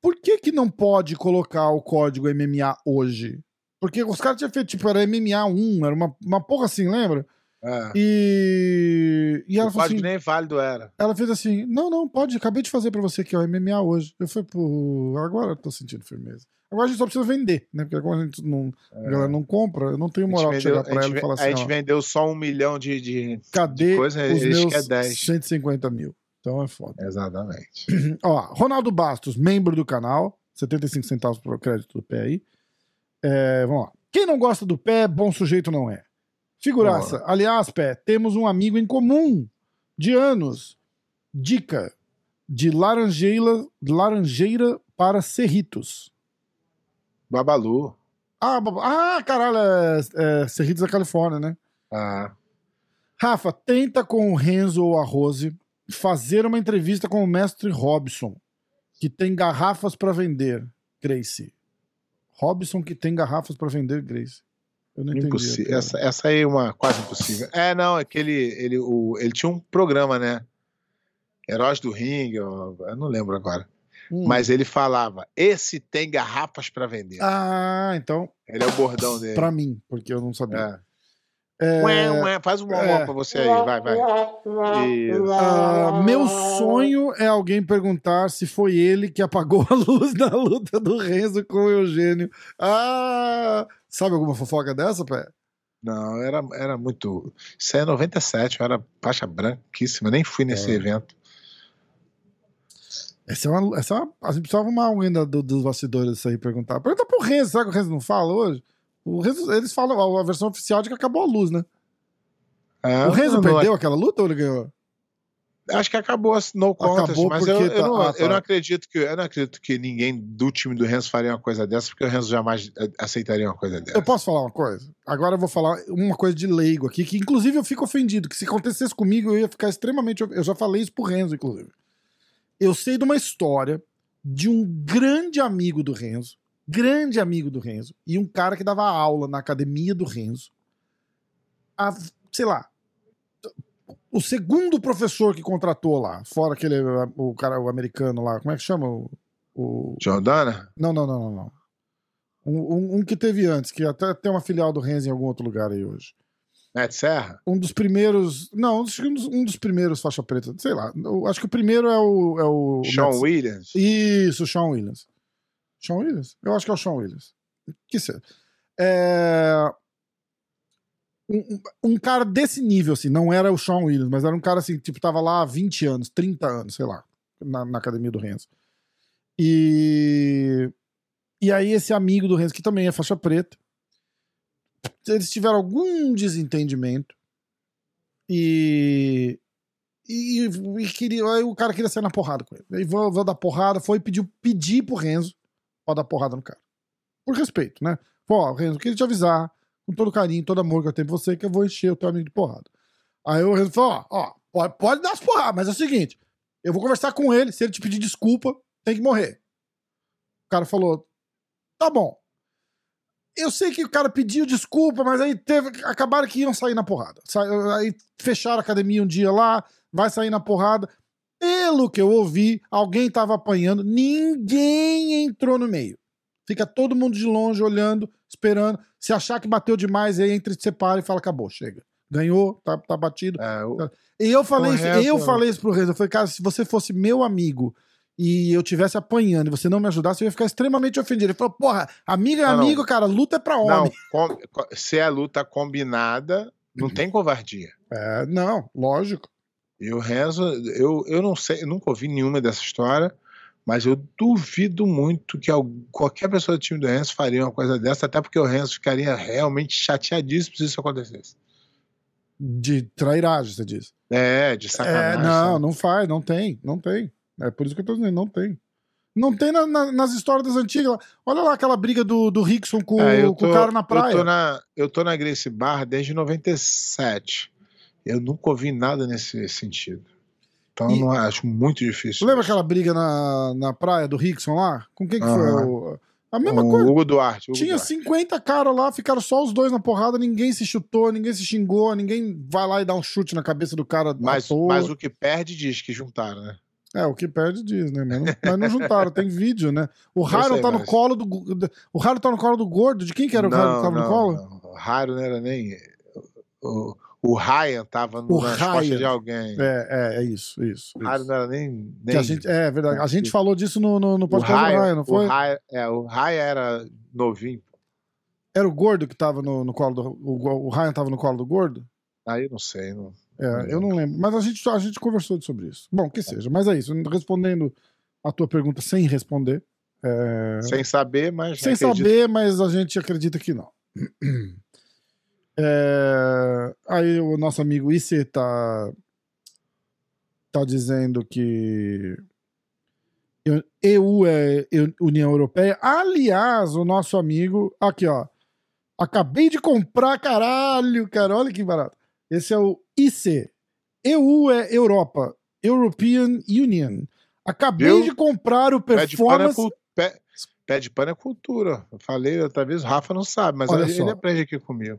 por que que não pode colocar o código MMA hoje? Porque os caras tinham feito, tipo, era MMA1, era uma, uma porra assim, lembra? É. E, e ela O falou código assim, nem válido era. ela fez assim, não, não, pode, acabei de fazer pra você que é o MMA hoje. Eu falei, pô, agora eu tô sentindo firmeza. Agora a gente só precisa vender, né? Porque agora a gente não, a galera não compra, eu não tenho É. Moral de chegar pra ela e falar ve- a assim, gente vendeu só um milhão de. de... cadê coisa, os meus querem 10. 150 mil? Então é foda. Exatamente. Ó, Ronaldo Bastos, membro do canal, 75 centavos por crédito do pé aí. É, vamos lá. Quem não gosta do pé, bom sujeito não é. Figuraça. Aliás, pé, temos um amigo em comum de anos. Dica de laranjeira, laranjeira para serritos. Babalu. Ah, ah caralho, é, é Cerritos da Califórnia, né? Ah, Rafa, tenta com o Renzo ou a Rose fazer uma entrevista com o mestre Robson, que tem garrafas para vender, Grace. Robson que tem garrafas para vender, Grace. Eu não entendi. a piada. Essa, essa aí é uma quase impossível. É, não, é que ele, ele, o, ele tinha um programa, né? Heróis do Ringue, eu, eu não lembro agora. Hum. Mas ele falava: esse tem garrafas para vender. Ah, então, Ele é o bordão dele. para mim, porque eu não sabia. É. É, Ué, ué, faz um é. é. pra você aí, vai, vai. Ah, meu sonho é alguém perguntar se foi ele que apagou a luz na luta do Renzo com o Eugênio. Ah, sabe alguma fofoca dessa, pé? Não, era, era muito. Isso aí é 97, eu era faixa branquíssima, nem fui nesse É. evento. Essa é uma. Essa é uma a gente precisava uma alguém da- do- dos bastidores aí perguntar. Pergunta pro Renzo, será que o Renzo não fala hoje? O Renzo, eles falam a, a versão oficial de que acabou a luz, né? Ah, o Renzo perdeu aquela luta ou ele ganhou? Acho que acabou no contest, Acabou mas eu, eu tá- não, ah, tá. eu não acredito que eu não acredito que ninguém do time do Renzo faria uma coisa dessa, porque o Renzo jamais eh, aceitaria uma coisa dessa. Eu posso falar uma coisa? Agora eu vou falar uma coisa de leigo aqui, que inclusive eu fico ofendido, que se acontecesse comigo eu ia ficar extremamente. Eu já falei isso pro Renzo, inclusive. Eu sei de uma história de um grande amigo do Renzo, grande amigo do Renzo, e um cara que dava aula na academia do Renzo. A, sei lá. O segundo professor que contratou lá, fora aquele, o cara, o americano lá, como é que chama? O, o- Jordana? não, não, não, não, não. Um, um- um que teve antes, que até tem uma filial do Renzi em algum outro lugar aí hoje. Neto Serra? Um dos primeiros. Não, um dos, um dos primeiros faixa preta. Sei lá. eu acho que o primeiro é o. É o Sean o- Williams? Isso, o Sean Williams. Sean Williams? Eu acho que é o Sean Williams. Que seja. É... Um, um- um cara desse nível, assim, não era o Sean Williams, mas era um cara assim, tipo, tava lá há 20 anos, 30 anos, sei lá, na, na academia do Renzo. E. E aí, esse amigo do Renzo, que também é faixa preta, eles tiveram algum desentendimento e. E, e queria, aí o cara queria sair na porrada com ele. Aí vou, vou dar porrada, foi pedir, pedir pro Renzo pra dar porrada no cara. Por respeito, né? Pô, Renzo, queria te avisar, com todo carinho, todo amor que eu tenho por você, que eu vou encher o teu amigo de porrada. Aí o Renzo falou: ó, ó pode, pode dar as porradas, mas é o seguinte: eu vou conversar com ele, se ele te pedir desculpa, tem que morrer. O cara falou: tá bom. Eu sei que o cara pediu desculpa, mas aí teve, acabaram que iam sair na porrada. Sa- Aí fecharam a academia um dia lá, vai sair na porrada. Pelo que eu ouvi, alguém tava apanhando, ninguém entrou no meio. Fica todo mundo de longe olhando, esperando. Se achar que bateu demais, aí entra e separa e fala: acabou, chega. Ganhou, tá, tá batido. É, o- E eu falei, isso, Correto. eu falei isso pro Renzo. Eu falei, cara, se você fosse meu amigo e eu tivesse apanhando e você não me ajudasse, eu ia ficar extremamente ofendido. Ele falou, porra, amigo é Ah, não. amigo, cara, luta é pra não, homem. com- co- se é luta combinada, não tem covardia. É, não, lógico. E o Renzo, eu, eu não sei, eu nunca ouvi nenhuma dessa história, mas eu duvido muito que al- qualquer pessoa do time do Renzo faria uma coisa dessa, até porque o Renzo ficaria realmente chateadíssimo se isso acontecesse. De trairagem, você diz. É, de É, sacanagem. não, sabe? não faz, não tem, não tem. É por isso que eu tô dizendo, não tem. Não tem na- na- nas histórias das antigas. Olha lá aquela briga do, do Rickson com, É, eu com tô- o cara na Eu praia. tô na, eu tô na Grace Bar desde 97. Eu nunca ouvi nada nesse sentido. Então E- eu não acho muito difícil. Lembra isso. aquela briga na, na praia do Rickson lá? Com quem que foi? Aham. O- a mesma o coisa. Hugo Duarte. Hugo Tinha Duarte. 50 caras lá, ficaram só os dois na porrada, ninguém se chutou, ninguém se xingou, ninguém vai lá e dá um chute na cabeça do cara Mas, mas o que perde diz que juntaram, né? É, o que perde diz, né? Mas não, mas não juntaram, tem vídeo, né? O Raro sei, tá no mas- colo do. O Raro tá no colo do gordo. De quem que era o Raro que tava no colo? não. O Raro não era nem. O, o Ryan tava no, O nas Ryan. costas de alguém. É, é, é isso, isso. O Raro não era nem. Que nem a gente, é verdade. A gente falou disso no, no, no podcast do Ryan, Ryan, não foi? O Ryan, é, o Ryan era novinho. Era o gordo que tava no, no colo do. O, o Ryan tava no colo do gordo? Aí não sei. Não... É, eu não lembro. Mas a gente, a gente conversou sobre isso. Bom, que seja. Mas é isso. Respondendo a tua pergunta sem responder. é, Sem saber, mas. sem acredito- saber, mas a gente acredita que não. É, aí o nosso amigo Isse tá, tá dizendo que EU é União Europeia. Aliás, o nosso amigo. Aqui, ó. Acabei de comprar, caralho, cara. Olha que barato. Esse é o IC. EU é Europa. European Union. Acabei Viu? de comprar o é, Performance. pé, de pano é cultura. Eu falei outra vez, o Rafa não sabe, mas ele, ele aprende aqui comigo.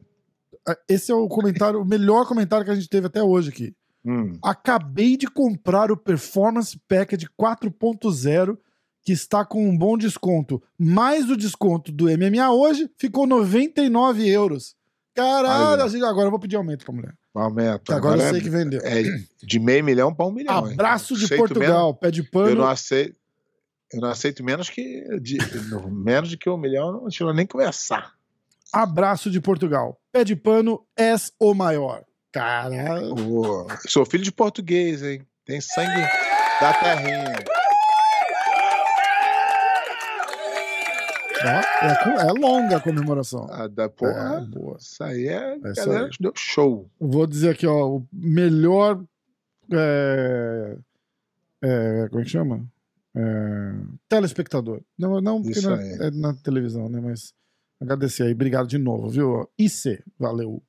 Esse é o comentário, o melhor comentário que a gente teve até hoje aqui. Hum. Acabei de comprar o Performance Package 4.0, que está com um bom desconto. Mais o desconto do MMA hoje, ficou 99 euros. Caralho, Olha. a gente- agora eu vou pedir aumento pra mulher. Aumenta. Que agora, eu é- sei que vendeu. É de meio milhão para um milhão. hein? Abraço de Aceito Portugal, pé de menos- eu não pano. aceito. Eu não aceito menos que. de- no- menos de que um milhão, não deixa nem conversar. Abraço de Portugal. Pé de pano, és o maior. Caralho. Sou filho de português, hein? Tem sangue da terrinha. É, é longa a comemoração. Ah, da É, porra. boa. Isso aí é. É galera aí. deu show. Vou dizer aqui, ó, o melhor. É, é, como é que chama? É, telespectador. Não, não porque aí. é, é na televisão, né? Mas agradecer aí, obrigado de novo, viu? IC, valeu.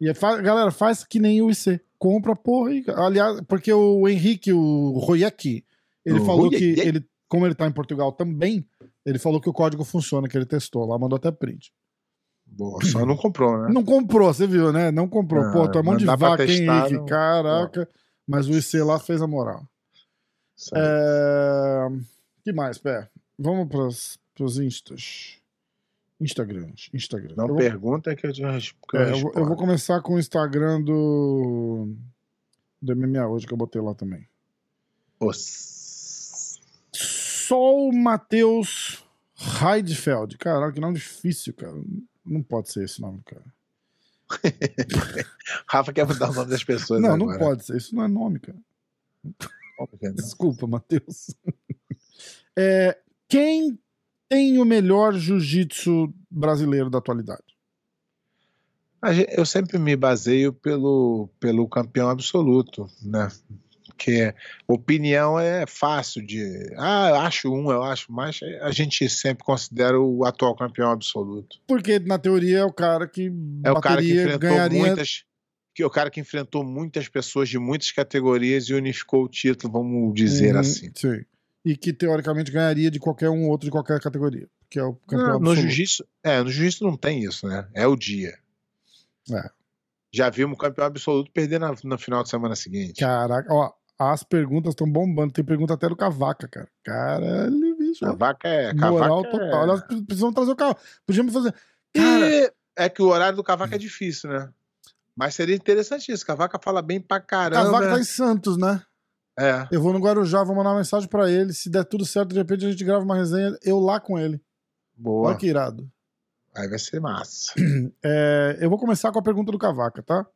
E é fa- galera, faz que nem o IC. Compra, porra. aí. aliás, porque o Henrique, o Royek, ele O falou que ele, como ele tá em Portugal também, ele falou que o código funciona, que ele testou lá, mandou até print. Boa, só não comprou, né? Não comprou, você viu, né? Não comprou. Ah, Pô, tu é mão de vaca, hein, Henrique? não- Caraca. Mas o IC lá fez a moral. É... que mais, Pé? Vamos pros, pros instas. Instagrams. Instagram. Não eu, vou, pergunta que eu te res- que eu é, eu, vou, eu respondo. vou começar com o Instagram do. Do MMA hoje, que eu botei lá também. Os- Sol Matheus Heidfeld. Caraca, que nome difícil, cara. Não pode ser esse nome, cara. Rafa quer mudar o nome das pessoas. Não, agora. não pode ser. Isso não é nome, cara. É, não? Desculpa, Matheus. É, quem tem o melhor jiu-jitsu brasileiro da atualidade? Eu sempre me baseio pelo, pelo campeão absoluto, né? Porque opinião é fácil de. Ah, eu acho um, eu acho, mas a gente sempre considera o atual campeão absoluto. Porque, na teoria, é o cara que É o cara que enfrentou ganharia... muitas. Que é o cara que enfrentou muitas pessoas de muitas categorias e unificou o título, vamos dizer Uhum, assim. Sim. E que, teoricamente, ganharia de qualquer um outro de qualquer categoria. Que é o campeão Não, no absoluto. jiu-jitsu, é, no jiu-jitsu não tem isso, né? É o dia. É. Já vimos o campeão absoluto perder na, no final de semana seguinte. Caraca, ó, as perguntas estão bombando. Tem pergunta até do Cavaca, cara. Caralho, bicho. A vaca é. Moral cavaca é- total. Nós precisamos trazer o carro. Podíamos fazer. Cara, E é que o horário do cavaco é difícil, né? Mas seria interessante isso. Cavaca fala bem pra caramba. Cavaca tá em Santos, né? É. Eu vou no Guarujá, vou mandar uma mensagem pra ele. Se der tudo certo, de repente a gente grava uma resenha, eu lá com ele. Boa. Olha que irado. Aí vai ser massa. É, eu vou começar com a pergunta do Cavaca, tá?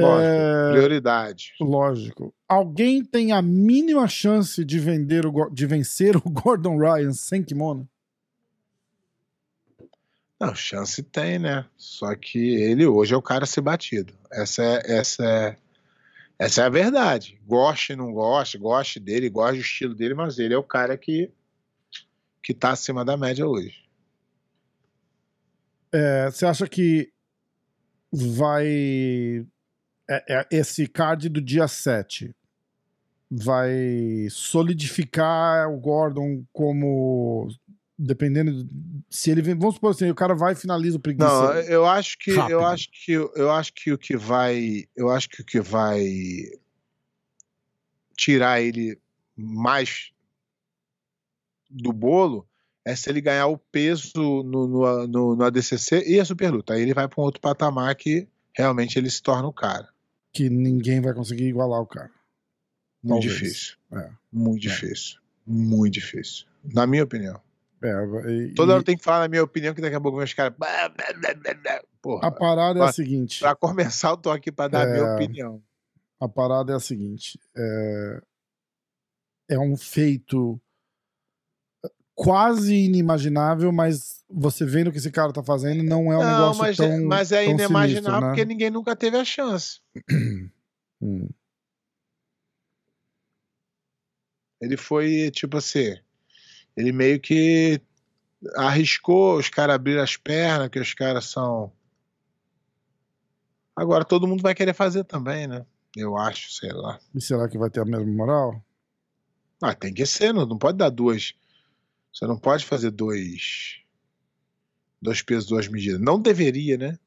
Lógico. É, Prioridade. lógico. Alguém tem a mínima chance de, vender o, de vencer o Gordon Ryan sem kimono? Não, chance tem, né? Só que ele hoje é o cara a ser batido. Essa é, essa é, essa é a verdade. Goste, não goste, goste dele, goste do estilo dele, mas ele é o cara que, que tá acima da média hoje. É, você acha que vai. É- é- esse card do dia 7 vai solidificar o Gordon como. Dependendo. de- Se ele vem. Vamos supor assim, o cara vai e finaliza o preguiça. Não, eu acho que Rápido. eu acho que eu acho que o que vai eu acho que o que vai tirar ele mais do bolo é se ele ganhar o peso no, no, no, no ADCC e a super luta. Aí ele vai para um outro patamar que realmente ele se torna o cara. Que ninguém vai conseguir igualar o cara. Muito Talvez. difícil. É. Muito É. difícil. Muito difícil. Na minha opinião. É, e- Toda e hora tem que falar na minha opinião que daqui a pouco os caras. Porra. A parada é a seguinte. Pra começar, eu tô aqui pra dar a minha É. opinião. A parada é a seguinte: é, é um feito quase inimaginável, mas você vendo o que esse cara tá fazendo, não é um não, negócio mas, tão. é, mas é tão inimaginável sinistro, né? porque ninguém nunca teve a chance. Hum. Ele foi, tipo assim, ele meio que arriscou, os caras abriram as pernas, que os caras são. Agora todo mundo vai querer fazer também, né? Eu acho, sei lá. E será que vai ter a mesma moral? Ah, tem que ser, não, não pode dar duas. Você não pode fazer dois. Dois pesos, duas medidas. Não deveria, né?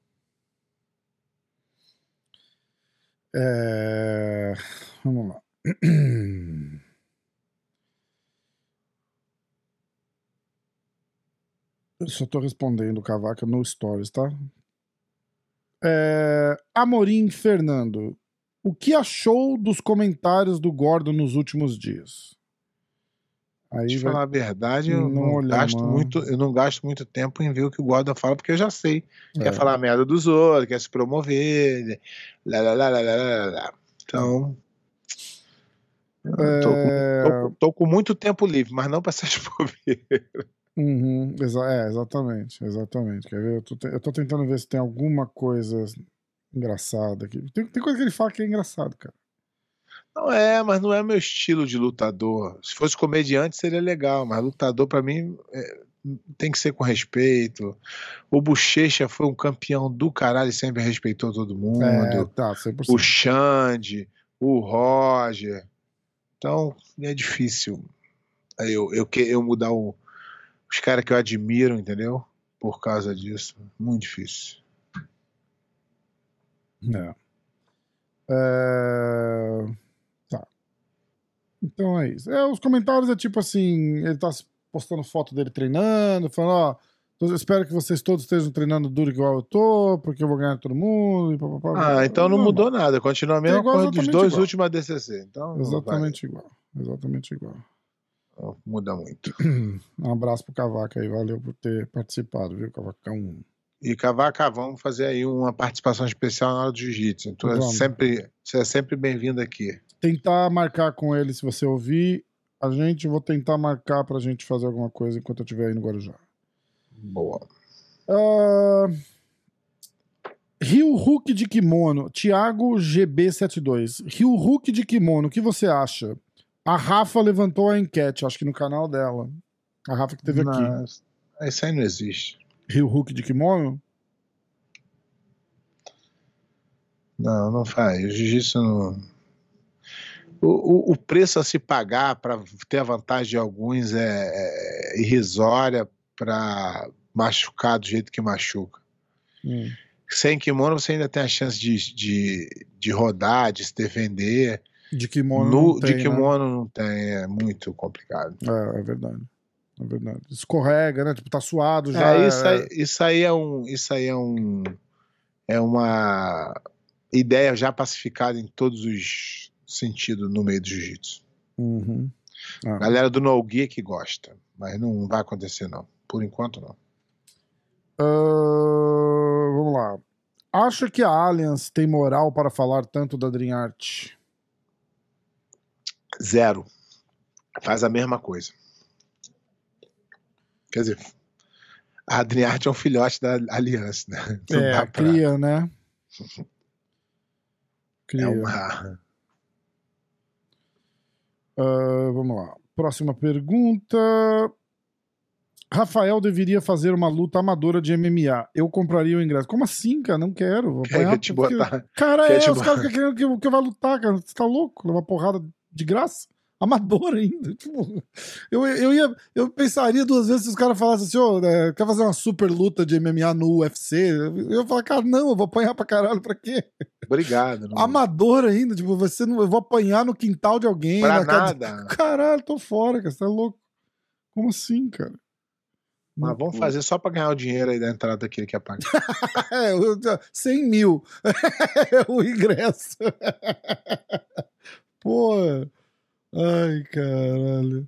É, Vamos lá. Eu só tô respondendo Cavaca no Stories, tá? É... Amorim Fernando, o que achou dos comentários do Gordon nos últimos dias? Aí vai... falar a verdade, eu Não não, gasto mano. muito, eu não gasto muito tempo em ver o que o Gordon fala, porque eu já sei. É. Quer falar merda dos outros, quer se promover. Lá, lá, lá, lá, lá, lá, lá. Então. eu Tô, É. com, tô- tô com muito tempo livre, mas não pra essas bobeiras. Uhum, exa- é, exatamente, exatamente. Quer ver? Eu tô, eu tô tentando ver se tem alguma coisa engraçada aqui. Tem, tem coisa que ele fala que é engraçado, cara. Não é, mas não é meu estilo de lutador. Se fosse comediante seria legal, mas lutador pra mim é, tem que ser com respeito. O Bochecha foi um campeão do caralho e sempre respeitou todo mundo. É, tá, 100%. o Xande, o Roger. Então, é difícil eu, eu, eu mudar o- os caras que eu admiro, entendeu? Por causa disso. Muito difícil. É. Tá. Então é isso. É, os comentários é tipo assim, ele tá postando foto dele treinando, falando, ó, espero que vocês todos estejam treinando duro igual eu tô, porque eu vou ganhar todo mundo. Pá, pá, pá. Ah, então não Normal. mudou nada. Continua a mesma É igual, coisa dos dois igual. últimos ADCC. Então não Exatamente igual. Exatamente igual. não muda muito. Um abraço pro Cavaca aí, valeu por ter participado, viu, Cavacão? E Cavaca, vamos fazer aí uma participação especial na hora do jiu-jitsu. Tu é sempre, você é sempre bem-vindo aqui. Tentar marcar com ele, se você ouvir a gente, vou tentar marcar pra gente fazer alguma coisa enquanto eu estiver aí no Guarujá. Boa. Ah, Rio Hulk de kimono, Thiago GB72. Rio Hulk de kimono, o que você acha? A Rafa levantou a enquete, acho que no canal dela. A Rafa que teve aqui. Não, Isso aí não existe. Rio Hulk de kimono? Não, não faz. O jiu-jitsu não. O, o, preço a se pagar para ter a vantagem de alguns é, é irrisória para machucar do jeito que machuca. Hum. Sem kimono você ainda tem a chance de, de, de rodar, de se defender. De kimono No, não tem, de né? kimono não tem, é muito complicado. É, é verdade. É verdade. Escorrega, né? Tipo, tá suado já. É, isso, aí, isso aí é um. Isso aí é um. é uma ideia já pacificada em todos os sentidos no meio do jiu-jitsu. Uhum. Ah. Galera do no gi que gosta, mas não vai acontecer não. Por enquanto não. Ah, vamos lá. Acha que a Allianz tem moral para falar tanto da Dream Art? Zero. Faz a mesma coisa. Quer dizer, a Adriarte é um filhote da Aliança, né? Não é, pra- cria, né? Cria. É uma... Ah, vamos lá. Próxima pergunta. Rafael deveria fazer uma luta amadora de MMA. Eu compraria o ingresso. Como assim, cara? Não quero. Vou Quer apanhar te porque- botar? Cara, quer é, te os caras querendo que, eu- que eu vá lutar, cara. Você tá louco? Levar porrada de graça? Amador ainda. Tipo, eu, eu ia. Eu pensaria duas vezes se os caras falassem assim, ô, né, quer fazer uma super luta de MMA no UFC? Eu ia falar, cara, não, eu vou apanhar pra caralho, pra quê? Obrigado. Não... Amador ainda, tipo, você não, eu vou apanhar no quintal de alguém. Pra nada. Caralho, tô fora, cara. Você tá louco? Como assim, cara? Mas vamos fazer só pra ganhar o dinheiro aí da entrada daquele que apaga. É, eu- 100 mil é o ingresso. Pô. Ai, caralho.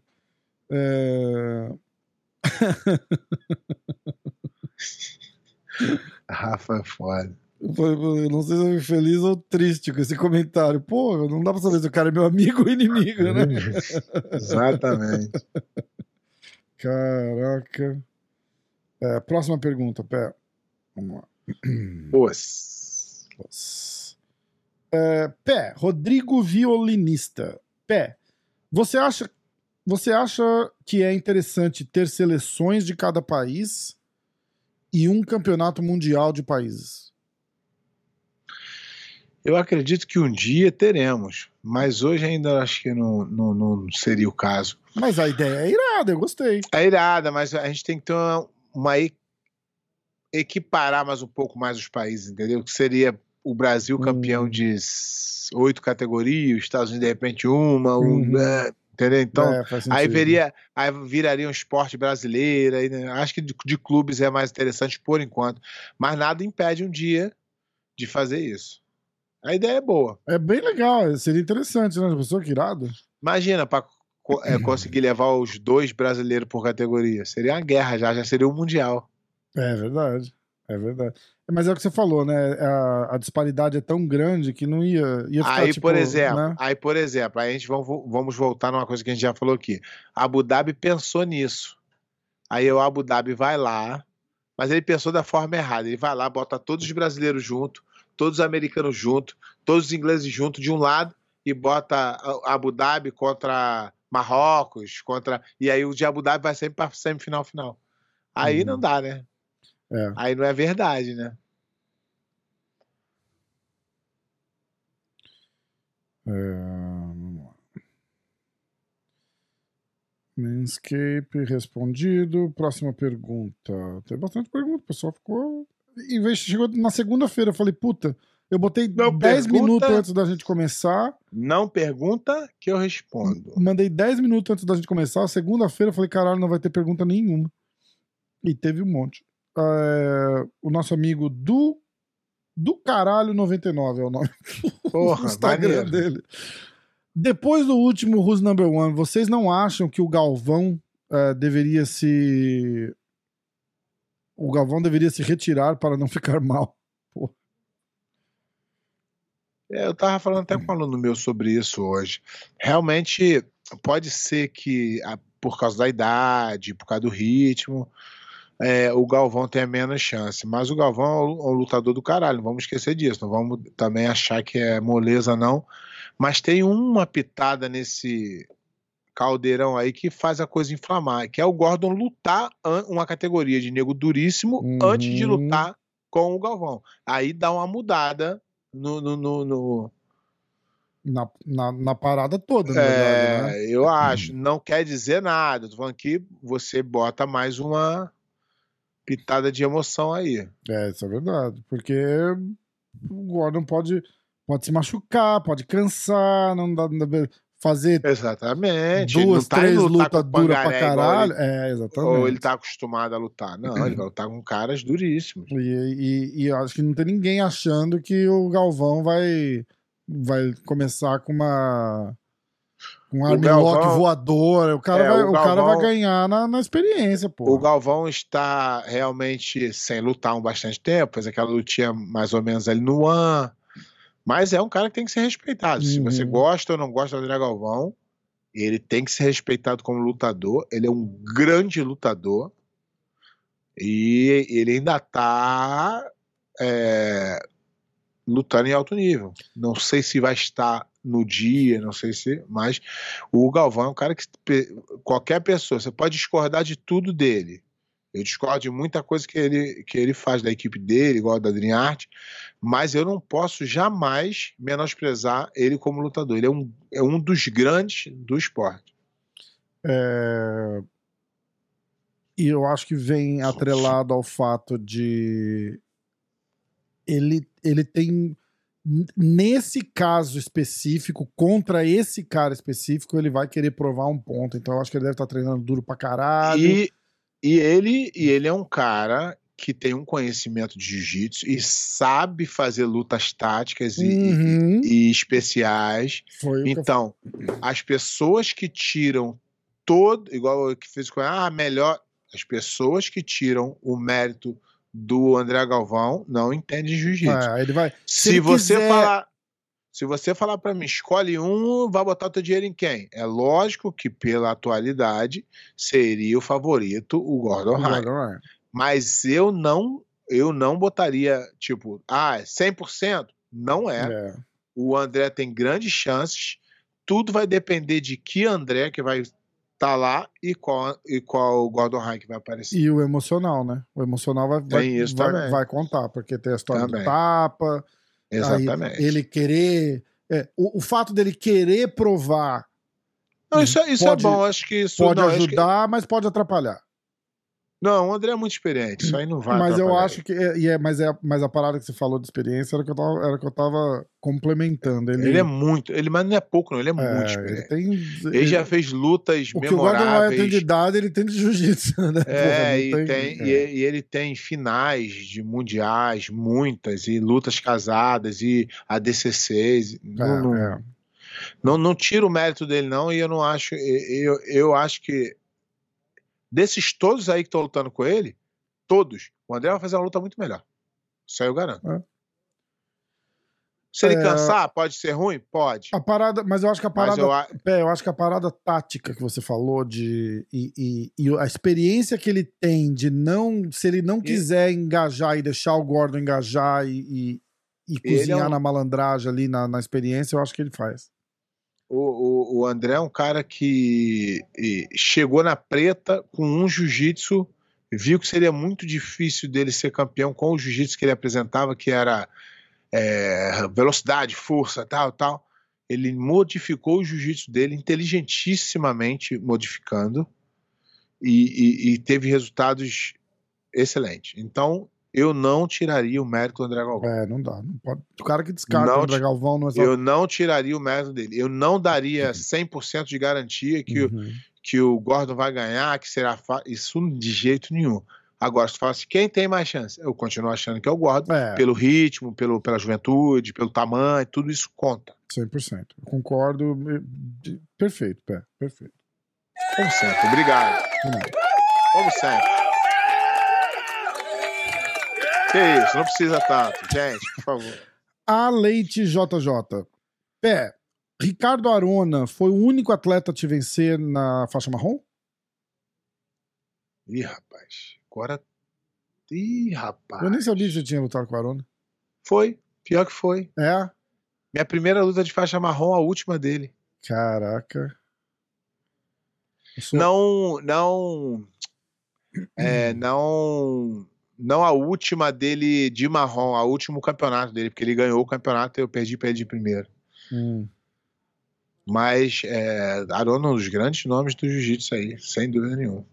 É... Rafa é foda. Eu não sei se eu fui feliz ou triste com esse comentário. Pô, não dá pra saber se o cara é meu amigo ou inimigo, né? Exatamente. Caraca. É, próxima pergunta, Pé. Vamos lá. Pois. É, Pé, Rodrigo Violinista. Pé, você acha, você acha que é interessante ter seleções de cada país e um campeonato mundial de países? Eu acredito que um dia teremos, mas hoje ainda acho que não, não, não seria o caso. Mas a ideia é irada, eu gostei. É irada, mas a gente tem que ter uma, uma equiparar mais um pouco mais os países, entendeu? Que seria o Brasil campeão Hum. de oito categorias, os Estados Unidos de repente uma, um, Uhum. é, entendeu? Então É, aí veria, aí viraria um esporte brasileiro. Aí, né? Acho que de, de clubes é mais interessante por enquanto, mas nada impede um dia de fazer isso. A ideia é boa. É bem legal, seria interessante, né? Pessoa que irado. Imagina para conseguir levar os dois brasileiros por categoria. Seria uma guerra já, já seria um mundial. É verdade, é verdade. Mas é o que você falou, né? A, a disparidade é tão grande que não ia, ia ficar, Aí, tipo, por exemplo, né? aí, por exemplo, aí a gente vamos, vamos voltar numa coisa que a gente já falou aqui. Abu Dhabi pensou nisso. Aí o Abu Dhabi vai lá, mas ele pensou da forma errada. Ele vai lá, bota todos os brasileiros junto, todos os americanos junto, todos os ingleses junto de um lado e bota a- Abu Dhabi contra Marrocos, contra e aí o de Abu Dhabi vai sempre para semifinal final. Aí Uhum. não dá, né? É. Aí não é verdade, né? É, vamos lá. Manscape respondido. Próxima pergunta. Tem bastante pergunta. O pessoal ficou. Em vez chegou na segunda-feira, eu falei, puta, eu botei Não 10 pergunta. minutos antes da gente começar. Não pergunta que eu respondo. Mandei 10 minutos antes da gente começar. Segunda-feira eu falei, caralho, não vai ter pergunta nenhuma. E teve um monte. É, o nosso amigo do. Do caralho 99 é o nome do Porra, Instagram maneiro. dele. Depois do último Who's Number One, vocês não acham que o Galvão eh, deveria se. O Galvão deveria se retirar para não ficar mal? É, eu tava falando até com um aluno meu sobre isso hoje. Realmente pode ser que ah, por causa da idade, por causa do ritmo, é, o Galvão tenha menos chance. Mas o Galvão é um, um lutador do caralho, não vamos esquecer disso. Não vamos também achar que é moleza, não. Mas tem uma pitada nesse caldeirão aí que faz a coisa inflamar, que é o Gordon lutar uma categoria de nego duríssimo Uhum. antes de lutar com o Galvão. Aí dá uma mudada no- no- no- no, Na, na, na parada toda, na verdade, né? é, eu acho. Não quer dizer nada. Tô falando que você bota mais uma pitada de emoção aí. É, isso é verdade. Porque o Gordon pode, pode se machucar, pode cansar, não dá, não dá- fazer Exatamente. duas, tá três lutas duras pra caralho. ele- É, exatamente. Ou ele tá acostumado a lutar. Não, ele vai lutar com caras duríssimos. E, e, e eu acho que não tem ninguém achando que o Galvão vai, vai começar com uma. Com um Galvão- voador. O cara, É, vai, o o cara vai Galvão- ganhar na, na experiência, pô. O Galvão está realmente sem lutar um bastante tempo, fez aquela lutinha mais ou menos ali no One. Mas é um cara que tem que ser respeitado. Se Uhum. você gosta ou não gosta do André Galvão, ele tem que ser respeitado como lutador. Ele é um grande lutador. E ele ainda está lutando em alto nível. Não sei se vai estar no dia, não sei se, mas o Galvão é um cara que qualquer pessoa, você pode discordar de tudo dele. Eu discordo de muita coisa que ele, que ele faz da equipe dele, igual da Dream Art, mas eu não posso jamais menosprezar ele como lutador. Ele é um, é um dos grandes do esporte. É, E eu acho que vem atrelado ao fato de ele, ele tem nesse caso específico contra esse cara específico ele vai querer provar um ponto. Então eu acho que ele deve estar treinando duro pra caralho. E, e, ele, e ele é um cara que tem um conhecimento de jiu-jitsu e sabe fazer lutas táticas e- Uhum. e, e especiais. Foi eu Então, as pessoas que tiram todo, igual que fez com ah, melhor, as pessoas que tiram o mérito do André Galvão não entendem jiu-jitsu. É, ele vai. se ele você quiser- falar, se você falar para mim, escolhe um, vai botar o teu dinheiro em quem? É lógico que pela atualidade seria o favorito o Gordon Ryan. Mas eu não, eu não botaria tipo, ah, é 100%? Não é É. o André tem grandes chances. Tudo vai depender de que André que vai estar lá e qual, e qual o Gordon que vai aparecer. E o emocional, né? O emocional vai, vai, vai, vai contar, porque tem a história Também. do tapa. aí Exatamente. ele querer. é, o, o fato dele querer provar Não, isso, é- isso pode- é bom, acho que isso pode não, acho que- ajudar, mas pode atrapalhar. Não, o André é muito experiente, isso aí não vai. mas eu acho que. É, é, mas, é, mas a parada que você falou de experiência era que eu tava, era que eu tava complementando. Ele, ele. Ele é muito, ele mas não é pouco, não, ele é, é, muito ele experiente. tem. Ele, já fez lutas o que o Gordon tem de memoráveis. idade, ele tem de jiu-jitsu, né? É, Porra, e, tem, é. e, e ele tem finais de mundiais, muitas, e lutas casadas, e ADCCs. Não, É, não, é. Não, não tiro o mérito dele, não, e eu não acho. Eu, eu acho que desses todos aí que estão lutando com ele, todos, o André vai fazer uma luta muito melhor. Isso aí eu garanto. É. Se ele É. cansar, pode ser ruim? Pode. A parada, mas eu acho que a parada eu, É, eu acho que a parada tática que você falou de e, e- e a experiência que ele tem de não se ele não quiser engajar e deixar o Gordon engajar e, e, e é cozinhar um- na malandragem ali na, na experiência, eu acho que ele faz. O, o, o André é um cara que chegou na preta com um jiu-jitsu, viu que seria muito difícil dele ser campeão com o jiu-jitsu que ele apresentava, que era é, velocidade, força, tal, tal. Ele modificou o jiu-jitsu dele inteligentissimamente, modificando, e, e- e teve resultados excelentes. Então, eu não tiraria o mérito do André Galvão. É, não dá. Não pode. O cara que descarta Não o André Galvão não é só. Eu não tiraria o mérito dele. Eu não daria 100% de garantia que, o- Uhum. que o Gordon vai ganhar, que será fa- isso de jeito nenhum. Agora, se tu fala assim, quem tem mais chance? Eu continuo achando que é o Gordon, É, pelo ritmo, pelo, pela juventude, pelo tamanho, tudo isso conta. 100%. Eu concordo. Perfeito, pé. Perfeito. Como sempre. Obrigado. Como sempre. Que isso, não precisa tanto. Gente, por favor. A Leite JJ. Pé, Ricardo Arona foi o único atleta a te vencer na faixa marrom? Ih, rapaz. Agora. Ih, rapaz. Eu nem sabia que você tinha lutado com o Arona. Foi. Pior que foi. É? Minha primeira luta de faixa marrom, a última dele. Caraca. Sou- Não, não, é, não, não a última dele de marrom, a último campeonato dele, porque ele ganhou o campeonato e eu perdi pra ele de primeiro. Hum. Mas é, Arona é um dos grandes nomes do jiu-jitsu aí, sem dúvida nenhuma.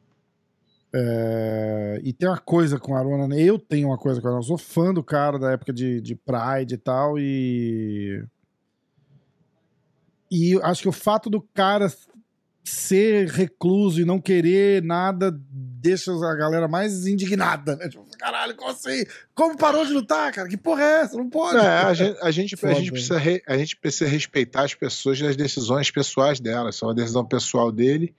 É, E tem uma coisa com o Arona, né? Eu tenho uma coisa com o Arona. Eu sou fã do cara da época de, de Pride e tal, e. E acho que o fato do cara ser recluso e não querer nada deixa a galera mais indignada, né? Tipo, caralho, como assim? Como parou de lutar, cara? Que porra é essa? Não pode. É, a gente, a gente, a gente precisa re- a gente precisa respeitar as pessoas e as decisões pessoais delas. Isso é uma decisão pessoal dele.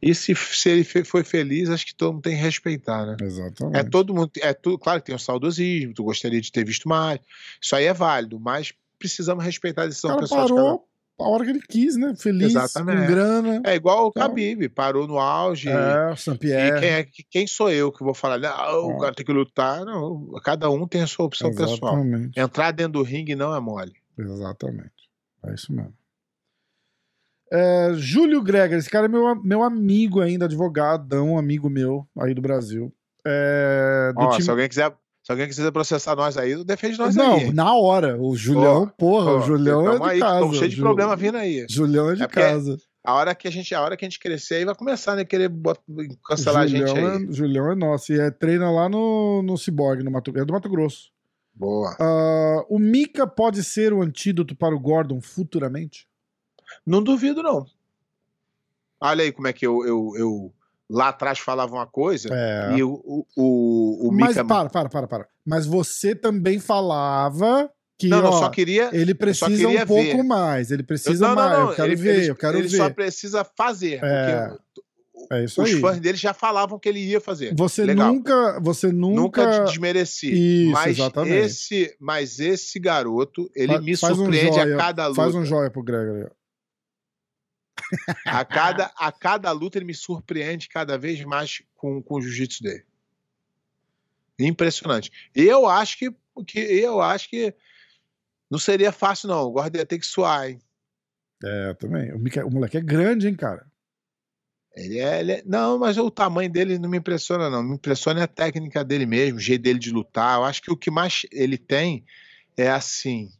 E se, se ele foi feliz, acho que todo mundo tem que respeitar, né? Exatamente. É todo mundo. É tudo, claro que tem o saudosismo, tu gostaria de ter visto mais. Isso aí é válido, mas precisamos respeitar a decisão cara pessoal de cada parou a hora que ele quis, né? Feliz, Exatamente. com grana. É igual o Então- Khabib, parou no auge. É, E Saint-Pierre. quem, é, quem sou eu que vou falar, não, o cara tem que lutar? Não, cada um tem a sua opção pessoal. Exatamente. Entrar dentro do ringue não é mole. Exatamente. É isso mesmo. É, Júlio Greger, esse cara é meu, meu amigo ainda, advogadão, amigo meu aí do Brasil. É, do Ó, time- se, alguém quiser, se alguém quiser processar nós aí, defende nós Não, aí. na hora. O Julião, porra, o Pô, Julião é tamo de aí, casa. tamo cheio de problema vindo aí. Julião é de É casa. A hora que a gente, a hora que a gente crescer aí vai começar, né? Querer bot- cancelar a gente Julião aí. é, Julião é nosso. E é, treina lá no, no Cyborg, no Mato, é do Mato Grosso. Boa. Ah, o Mika pode ser o antídoto para o Gordon futuramente? Não duvido, não. Olha aí como é que eu, eu, eu lá atrás falava uma coisa É. e o, o, o, o Mas Mika. para, para, para, para. Mas você também falava que não, não, ó, só queria. ele precisa um pouco ver. mais. Ele Eu- precisa não, não, mais. não, Eu quero ele, ver, ele- eu quero ele ver. só precisa fazer. É, porque É isso os aí. fãs dele já falavam que ele ia fazer. Você Legal. nunca, você Nunca nunca, te desmereci. Isso, mas exatamente. esse, mas esse garoto, ele Fa- me faz um surpreende joia, a cada luta. faz um joia pro Gregory. A cada, a cada luta ele me surpreende cada vez mais com, com o jiu-jitsu dele. Impressionante. Eu acho que, que eu acho que não seria fácil não. O Gordon ia ter que suar, hein? É, também. O, Mika- o moleque é grande, hein, cara. Ele é, ele é- não, mas o tamanho dele não me impressiona não. Me impressiona a técnica dele mesmo, o jeito dele de lutar. Eu acho que o que mais ele tem é assim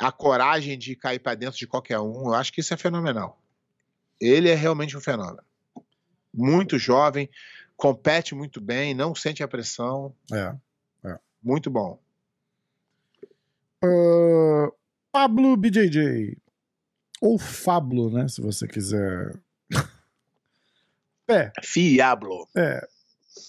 a coragem de cair pra dentro de qualquer um. Eu acho que isso é fenomenal. Ele é realmente um fenômeno. Muito jovem, compete muito bem, não sente a pressão. É. Muito bom. Ah, Pablo BJJ. Ou Fablo, né? Se você quiser. é, Fiablo. é.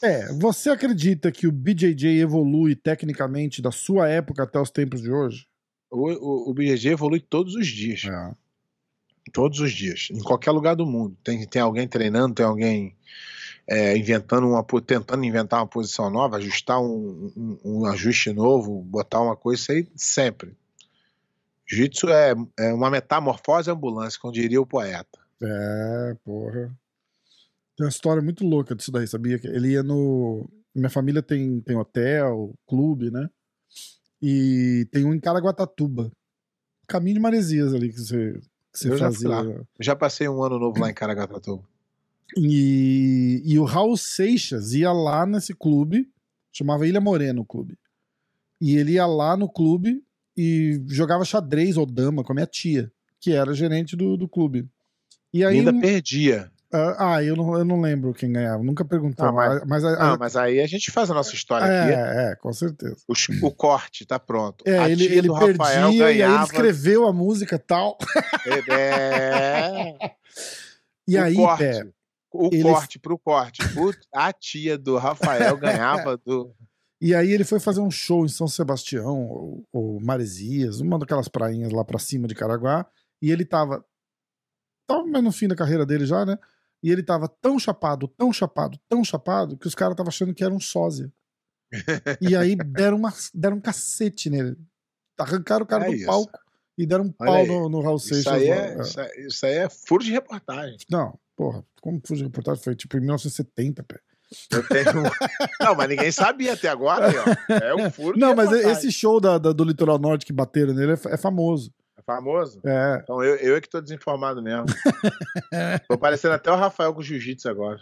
É, você acredita que o BJJ evolui tecnicamente da sua época até os tempos de hoje? O, o, o BJJ evolui todos os dias. É. Todos os dias. Em qualquer lugar do mundo. Tem, tem alguém treinando, tem alguém é, inventando uma, tentando inventar uma posição nova, ajustar um, um, um ajuste novo, botar uma coisa, isso aí sempre. Jiu-jitsu é, é uma metamorfose ambulância, como diria o poeta. É, porra. Tem uma história muito louca disso daí, sabia? Ele ia no. Minha família tem, tem hotel, clube, né? E tem um em Caraguatatuba. Caminho de Maresias ali que você, que você Eu já fazia. Eu já passei um ano novo lá em Caraguatatuba. E, e o Raul Seixas ia lá nesse clube, chamava Ilha Morena o clube. E ele ia lá no clube e jogava xadrez ou dama com a minha tia, que era gerente do, do clube. E E aí. ainda um- perdia. Ah, ah, eu não, eu não lembro quem ganhava, nunca perguntou. Ah, mas- mas, a- Ah, mas aí a gente faz a nossa história aqui. é, é, com certeza. O, o corte tá pronto. É, a ele, tia ele do Rafael perdia e aí ele ganhava. escreveu a música e tal. É, E o aí, corte, pé, o ele- corte pro corte. O- a tia do Rafael ganhava do. E aí ele foi fazer um show em São Sebastião, ou, ou Maresias, uma daquelas prainhas lá pra cima de Caraguá, e ele tava, tava mais no fim da carreira dele já, né? E ele tava tão chapado, tão chapado, tão chapado, que os caras estavam achando que era um sósia. E aí deram, uma, deram um cacete nele. Arrancaram o cara É do isso. palco e deram um Olha pau aí. no, no Raul Seixas. Isso aí, é, É. isso, aí, isso aí é furo de reportagem. Não, porra, como fugiu de reportagem? Foi tipo em 1970, pé. Eu tenho... Não, mas ninguém sabia até agora. Ó. É um furo Não, mas reportagem. esse show da, da- do Litoral Norte que bateram nele é, é famoso. É famoso? É, Então eu, eu é que tô desinformado mesmo. tô parecendo até o Rafael com jiu-jitsu agora.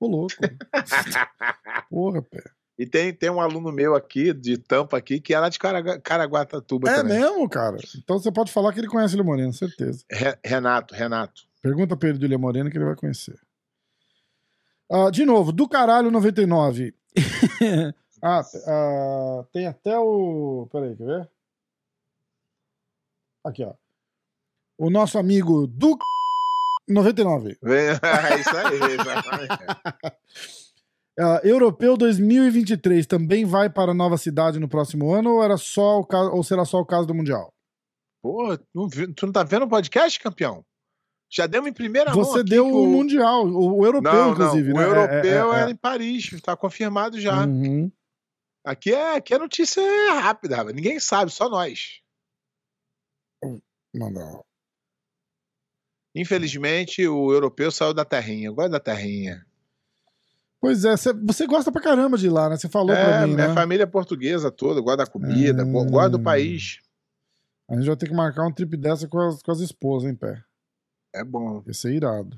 ô louco. Porra, pé. E tem, tem um aluno meu aqui, de Tampa aqui, que é lá de Caragu- Caraguatatuba É também. mesmo, cara? Então você pode falar que ele conhece o Ilha Moreno, certeza. Re- Renato, Renato. Pergunta pra ele do Ilha Moreno que ele vai conhecer. Ah, de novo, do caralho 99. ah, ah, tem até o. Peraí, quer ver? Aqui, ó. O nosso amigo Duque 99. É isso aí, exatamente. Ah, Europeu 2023 também vai para a nova cidade no próximo ano ou, era só o caso, ou será só o caso do Mundial? Pô, não vi- tu não tá vendo o podcast, campeão? Já demos em primeira mão Você deu o Mundial, o, o Europeu, Não, inclusive. não, né? o É, europeu é, é, era em Paris, tá confirmado já. Uhum. Aqui é, aqui a notícia é rápida, ninguém sabe, só nós. Manda. Infelizmente, o europeu saiu da terrinha. Eu gosto da terrinha. Pois é, cê- você gosta pra caramba de ir lá, né? Você falou É, pra mim, minha né? família é portuguesa toda, gosta da comida, Hum. gosta do país. A gente vai ter que marcar um trip dessa com as, com as esposas em pé. É bom. Ia ser irado.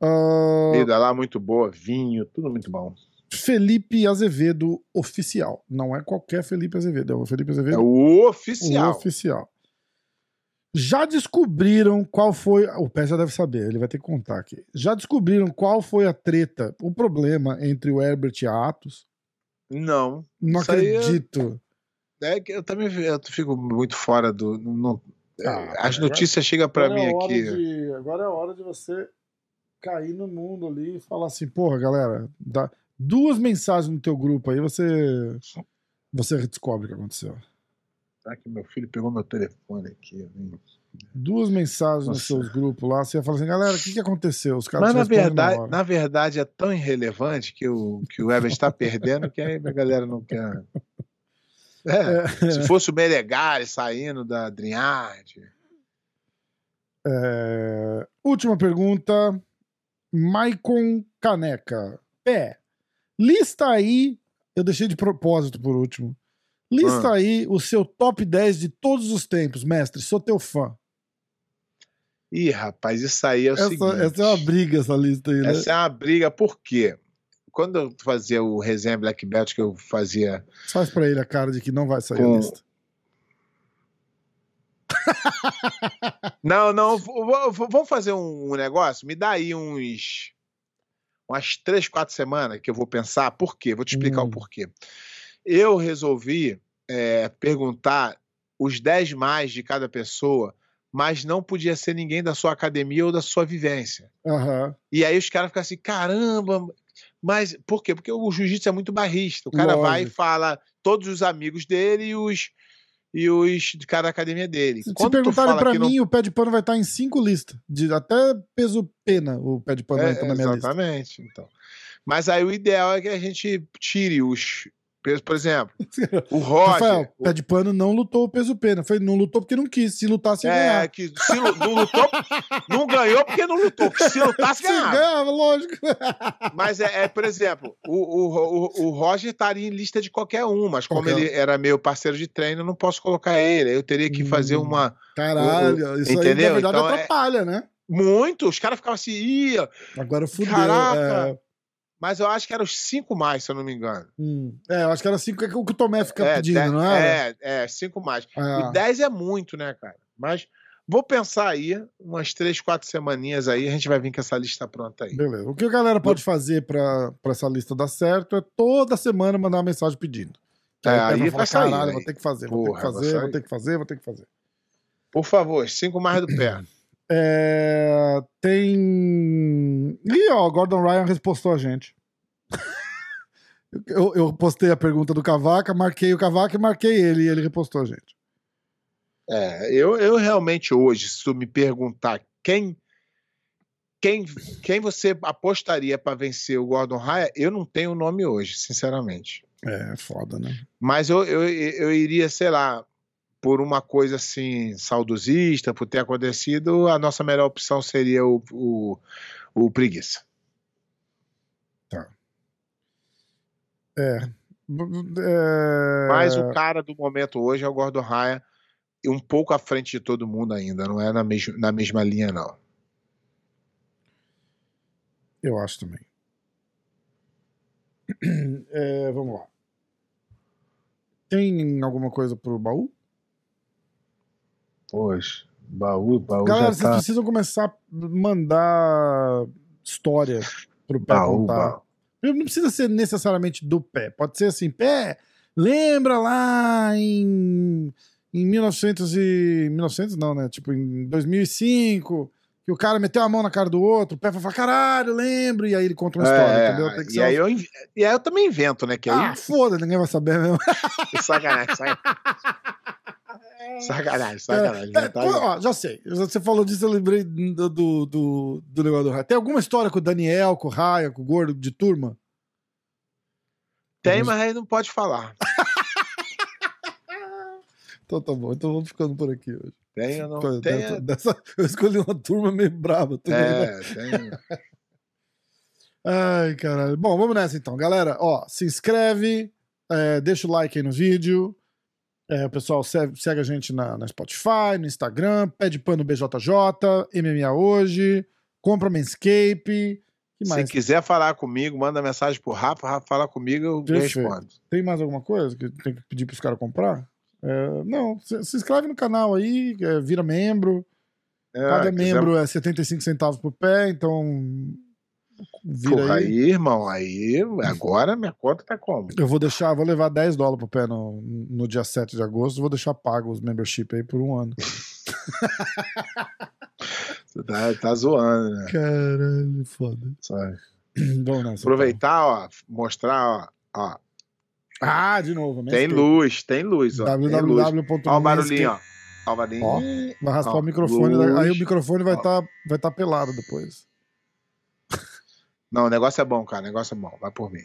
Ah, Comida lá muito boa, vinho, tudo muito bom. Felipe Azevedo oficial. Não é qualquer Felipe Azevedo, é o Felipe É Azevedo o o oficial. oficial. Já descobriram qual foi. O Pé já deve saber, ele vai ter que contar aqui. Já descobriram qual foi a treta, o problema entre o Herbert e a Atos? Não. Não Isso é- acredito. É que eu também eu fico muito fora do. não- não- Ah, as notícias chegam pra Agora mim é aqui. de- agora é a hora de você cair no mundo ali e falar assim, porra, galera, dá duas mensagens no teu grupo aí, você você descobre o que aconteceu. Tá que meu filho pegou meu telefone aqui. hein? Duas mensagens nos Nossa. seus grupos lá, você ia falar assim, galera, o que, que aconteceu? Os caras Mas na verdade, na verdade é tão irrelevante que o, que o Everton está perdendo que aí a galera não quer. É, Se fosse o Melegari saindo da Adriarte. É, Última pergunta. Maicon Caneca. Pé. Lista aí. Eu deixei de propósito por último. Lista Ah. aí o seu top 10 de todos os tempos, mestre. Sou teu fã. Ih, rapaz, isso aí é o Essa, seguinte. essa é uma briga, essa lista aí, né? Essa é uma briga, por quê? Quando eu fazia o resenha Black Belt, que eu fazia. Faz pra ele a cara de que não vai sair Com- a lista. Não, não, vamos fazer um negócio? Me dá aí uns. Umas três, quatro semanas que eu vou pensar. Por quê? Vou te explicar Hum. o porquê. Eu resolvi é, perguntar os 10 mais de cada pessoa, mas não podia ser ninguém da sua academia ou da sua vivência. Aham. E aí os caras ficam assim, caramba, mas por quê? Porque o jiu-jitsu é muito barrista. O cara vai e Lógico. fala todos os amigos dele e os, e os de cada academia dele. Se, Quando perguntarem que mim, o pé de pano vai estar em cinco listas. De, até peso pena o pé de pano É, entra na minha lista. exatamente. Então. Mas aí o ideal é que a gente tire os. Pesos. Por exemplo, o Roger. Rafael, o- pé de pano não lutou o peso pena. Foi, não lutou porque não quis. Se lutasse, é, ganhar. que se não lutou, não ganhou porque não lutou. porque Se lutasse, Se ganhava. ganhava, lógico. Mas é, é, por exemplo, o, o, o, o Roger estaria em lista de qualquer um, mas como Qualquer um. ele era meu parceiro de treino, eu não posso colocar ele. Eu teria que fazer Hum. uma. Caralho, isso aí na entendeu? verdade Então, é- atrapalha, né? Muito, os caras ficavam assim, ia. Agora fudeu. Caraca! É, Mas eu acho que eram os cinco mais, se eu não me engano. Hum. É, eu acho que era cinco que o que o Tomé fica é, pedindo, dez- não é? É, é, cinco mais. Ah. E 10 é muito, né, cara? Mas vou pensar aí, umas três, quatro semaninhas aí, a gente vai vir com essa lista pronta aí. Beleza. O que a galera pode fazer pra, pra essa lista dar certo é toda semana mandar uma mensagem pedindo. Que É, cara aí vai falar, sair, Caralho, aí. vou ter que fazer, vou ter que Porra, fazer, vou ter que fazer, vou ter que fazer. Por favor, cinco mais do pé. É, tem. Ih, ó, o Gordon Ryan respostou a gente. eu, eu postei a pergunta do Cavaca, marquei o Cavaca e marquei ele, e ele repostou a gente. É, eu, eu realmente hoje, se tu me perguntar quem quem, quem você apostaria para vencer o Gordon Raya, eu não tenho o nome hoje, sinceramente. É, foda, né? Mas eu, eu, eu iria, sei lá, por uma coisa assim, saudosista, por ter acontecido, a nossa melhor opção seria o, o, o Preguiça. É. é... Mas o cara do momento hoje é o Gordon Raya, e um pouco à frente de todo mundo ainda, não é na, mes na mesma linha, não. Eu acho também. É, vamos lá. Tem alguma coisa pro baú? Poxa, baú, baú Galera, vocês tá... precisam começar a mandar história pro pé Baú, contar. baú. Não precisa ser necessariamente do pé. Pode ser assim, pé, lembra lá em em 1900 e 1900 não, né? Tipo em 2005, que o cara meteu a mão na cara do outro, o pé falar, caralho, lembro, e aí ele conta uma história, É, entendeu? E, aí eu, inv- e aí eu também invento, né? Que aí. Ah, foda, ninguém vai saber mesmo. sacanagem, sacanagem. Sacanagem, sacanagem. É, inventar pô, isso. ó, já sei. Você falou disso, eu lembrei do, do, do, do negócio do Raia. Tem alguma história com o Daniel, com o Raia, com o Gordo de turma? Tem, mas aí não pode falar. Então tá bom, então vamos ficando por aqui hoje. Tem, eu não. Pô, Tem, dessa- eu escolhi uma turma meio brava. Vendo. é, tem. Ai, caralho. Bom, vamos nessa então. Galera, ó, se inscreve, é, deixa o like aí no vídeo. É, pessoal segue, segue a gente na, na Spotify, no Instagram, pede pano BJJ, MMA hoje, compra Manscape. Que Se quiser falar comigo, manda mensagem pro Rafa, Rafa fala comigo, eu Perfeito. respondo. Tem mais alguma coisa que tem que pedir pros caras comprar? É, não, se, se inscreve no canal aí, é, vira membro. É, Cada quiser- membro é 75 centavos por pé, então vira Porra, aí. aí, irmão, aí agora minha conta tá como? Eu vou deixar, vou levar 10 dólares pro pé no, no dia 7 de agosto, vou deixar pago os membership aí por um ano. Você tá, tá zoando, né? Caralho, foda. Sabe? Vamos nessa. Aproveitar, ó, mostrar, ó, ó. Ah, de novo. Tem luz, tem luz, ó. Tem luz. www. Ó o barulhinho, ó. Ó Vai raspar Ó, o microfone, luz. aí o microfone vai estar vai tá pelado depois. Não, o negócio é bom, cara. O negócio é bom. Vai por mim.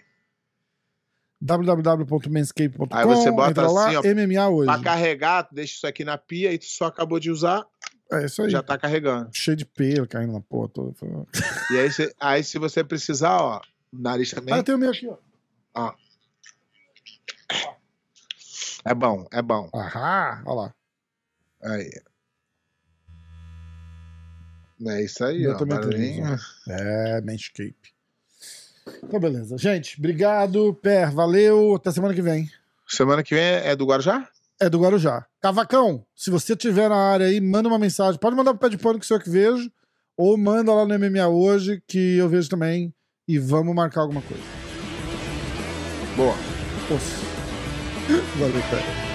www.manscape.com. Aí você bota lá, assim, ó, MMA hoje. Pra carregar, tu deixa isso aqui na pia e tu só acabou de usar, É isso aí. já tá carregando. Cheio de pelo caindo na porra toda. E aí, cê- aí se você precisar, ó, o nariz também. Ah, tem o meu aqui, ó. É bom, é bom. Ahá, olha lá. Aí. É isso aí, Eu ó. também. É, Manscape. Então, beleza. Gente, obrigado. Per, valeu. Até semana que vem. Semana que vem é do Guarujá? É do Guarujá. Cavacão, se você estiver na área aí, manda uma mensagem. Pode mandar pro pé de pano que sou eu que vejo. Ou manda lá no MMA hoje, que eu vejo também. E vamos marcar alguma coisa. Boa. Poxa. Valeu, cara.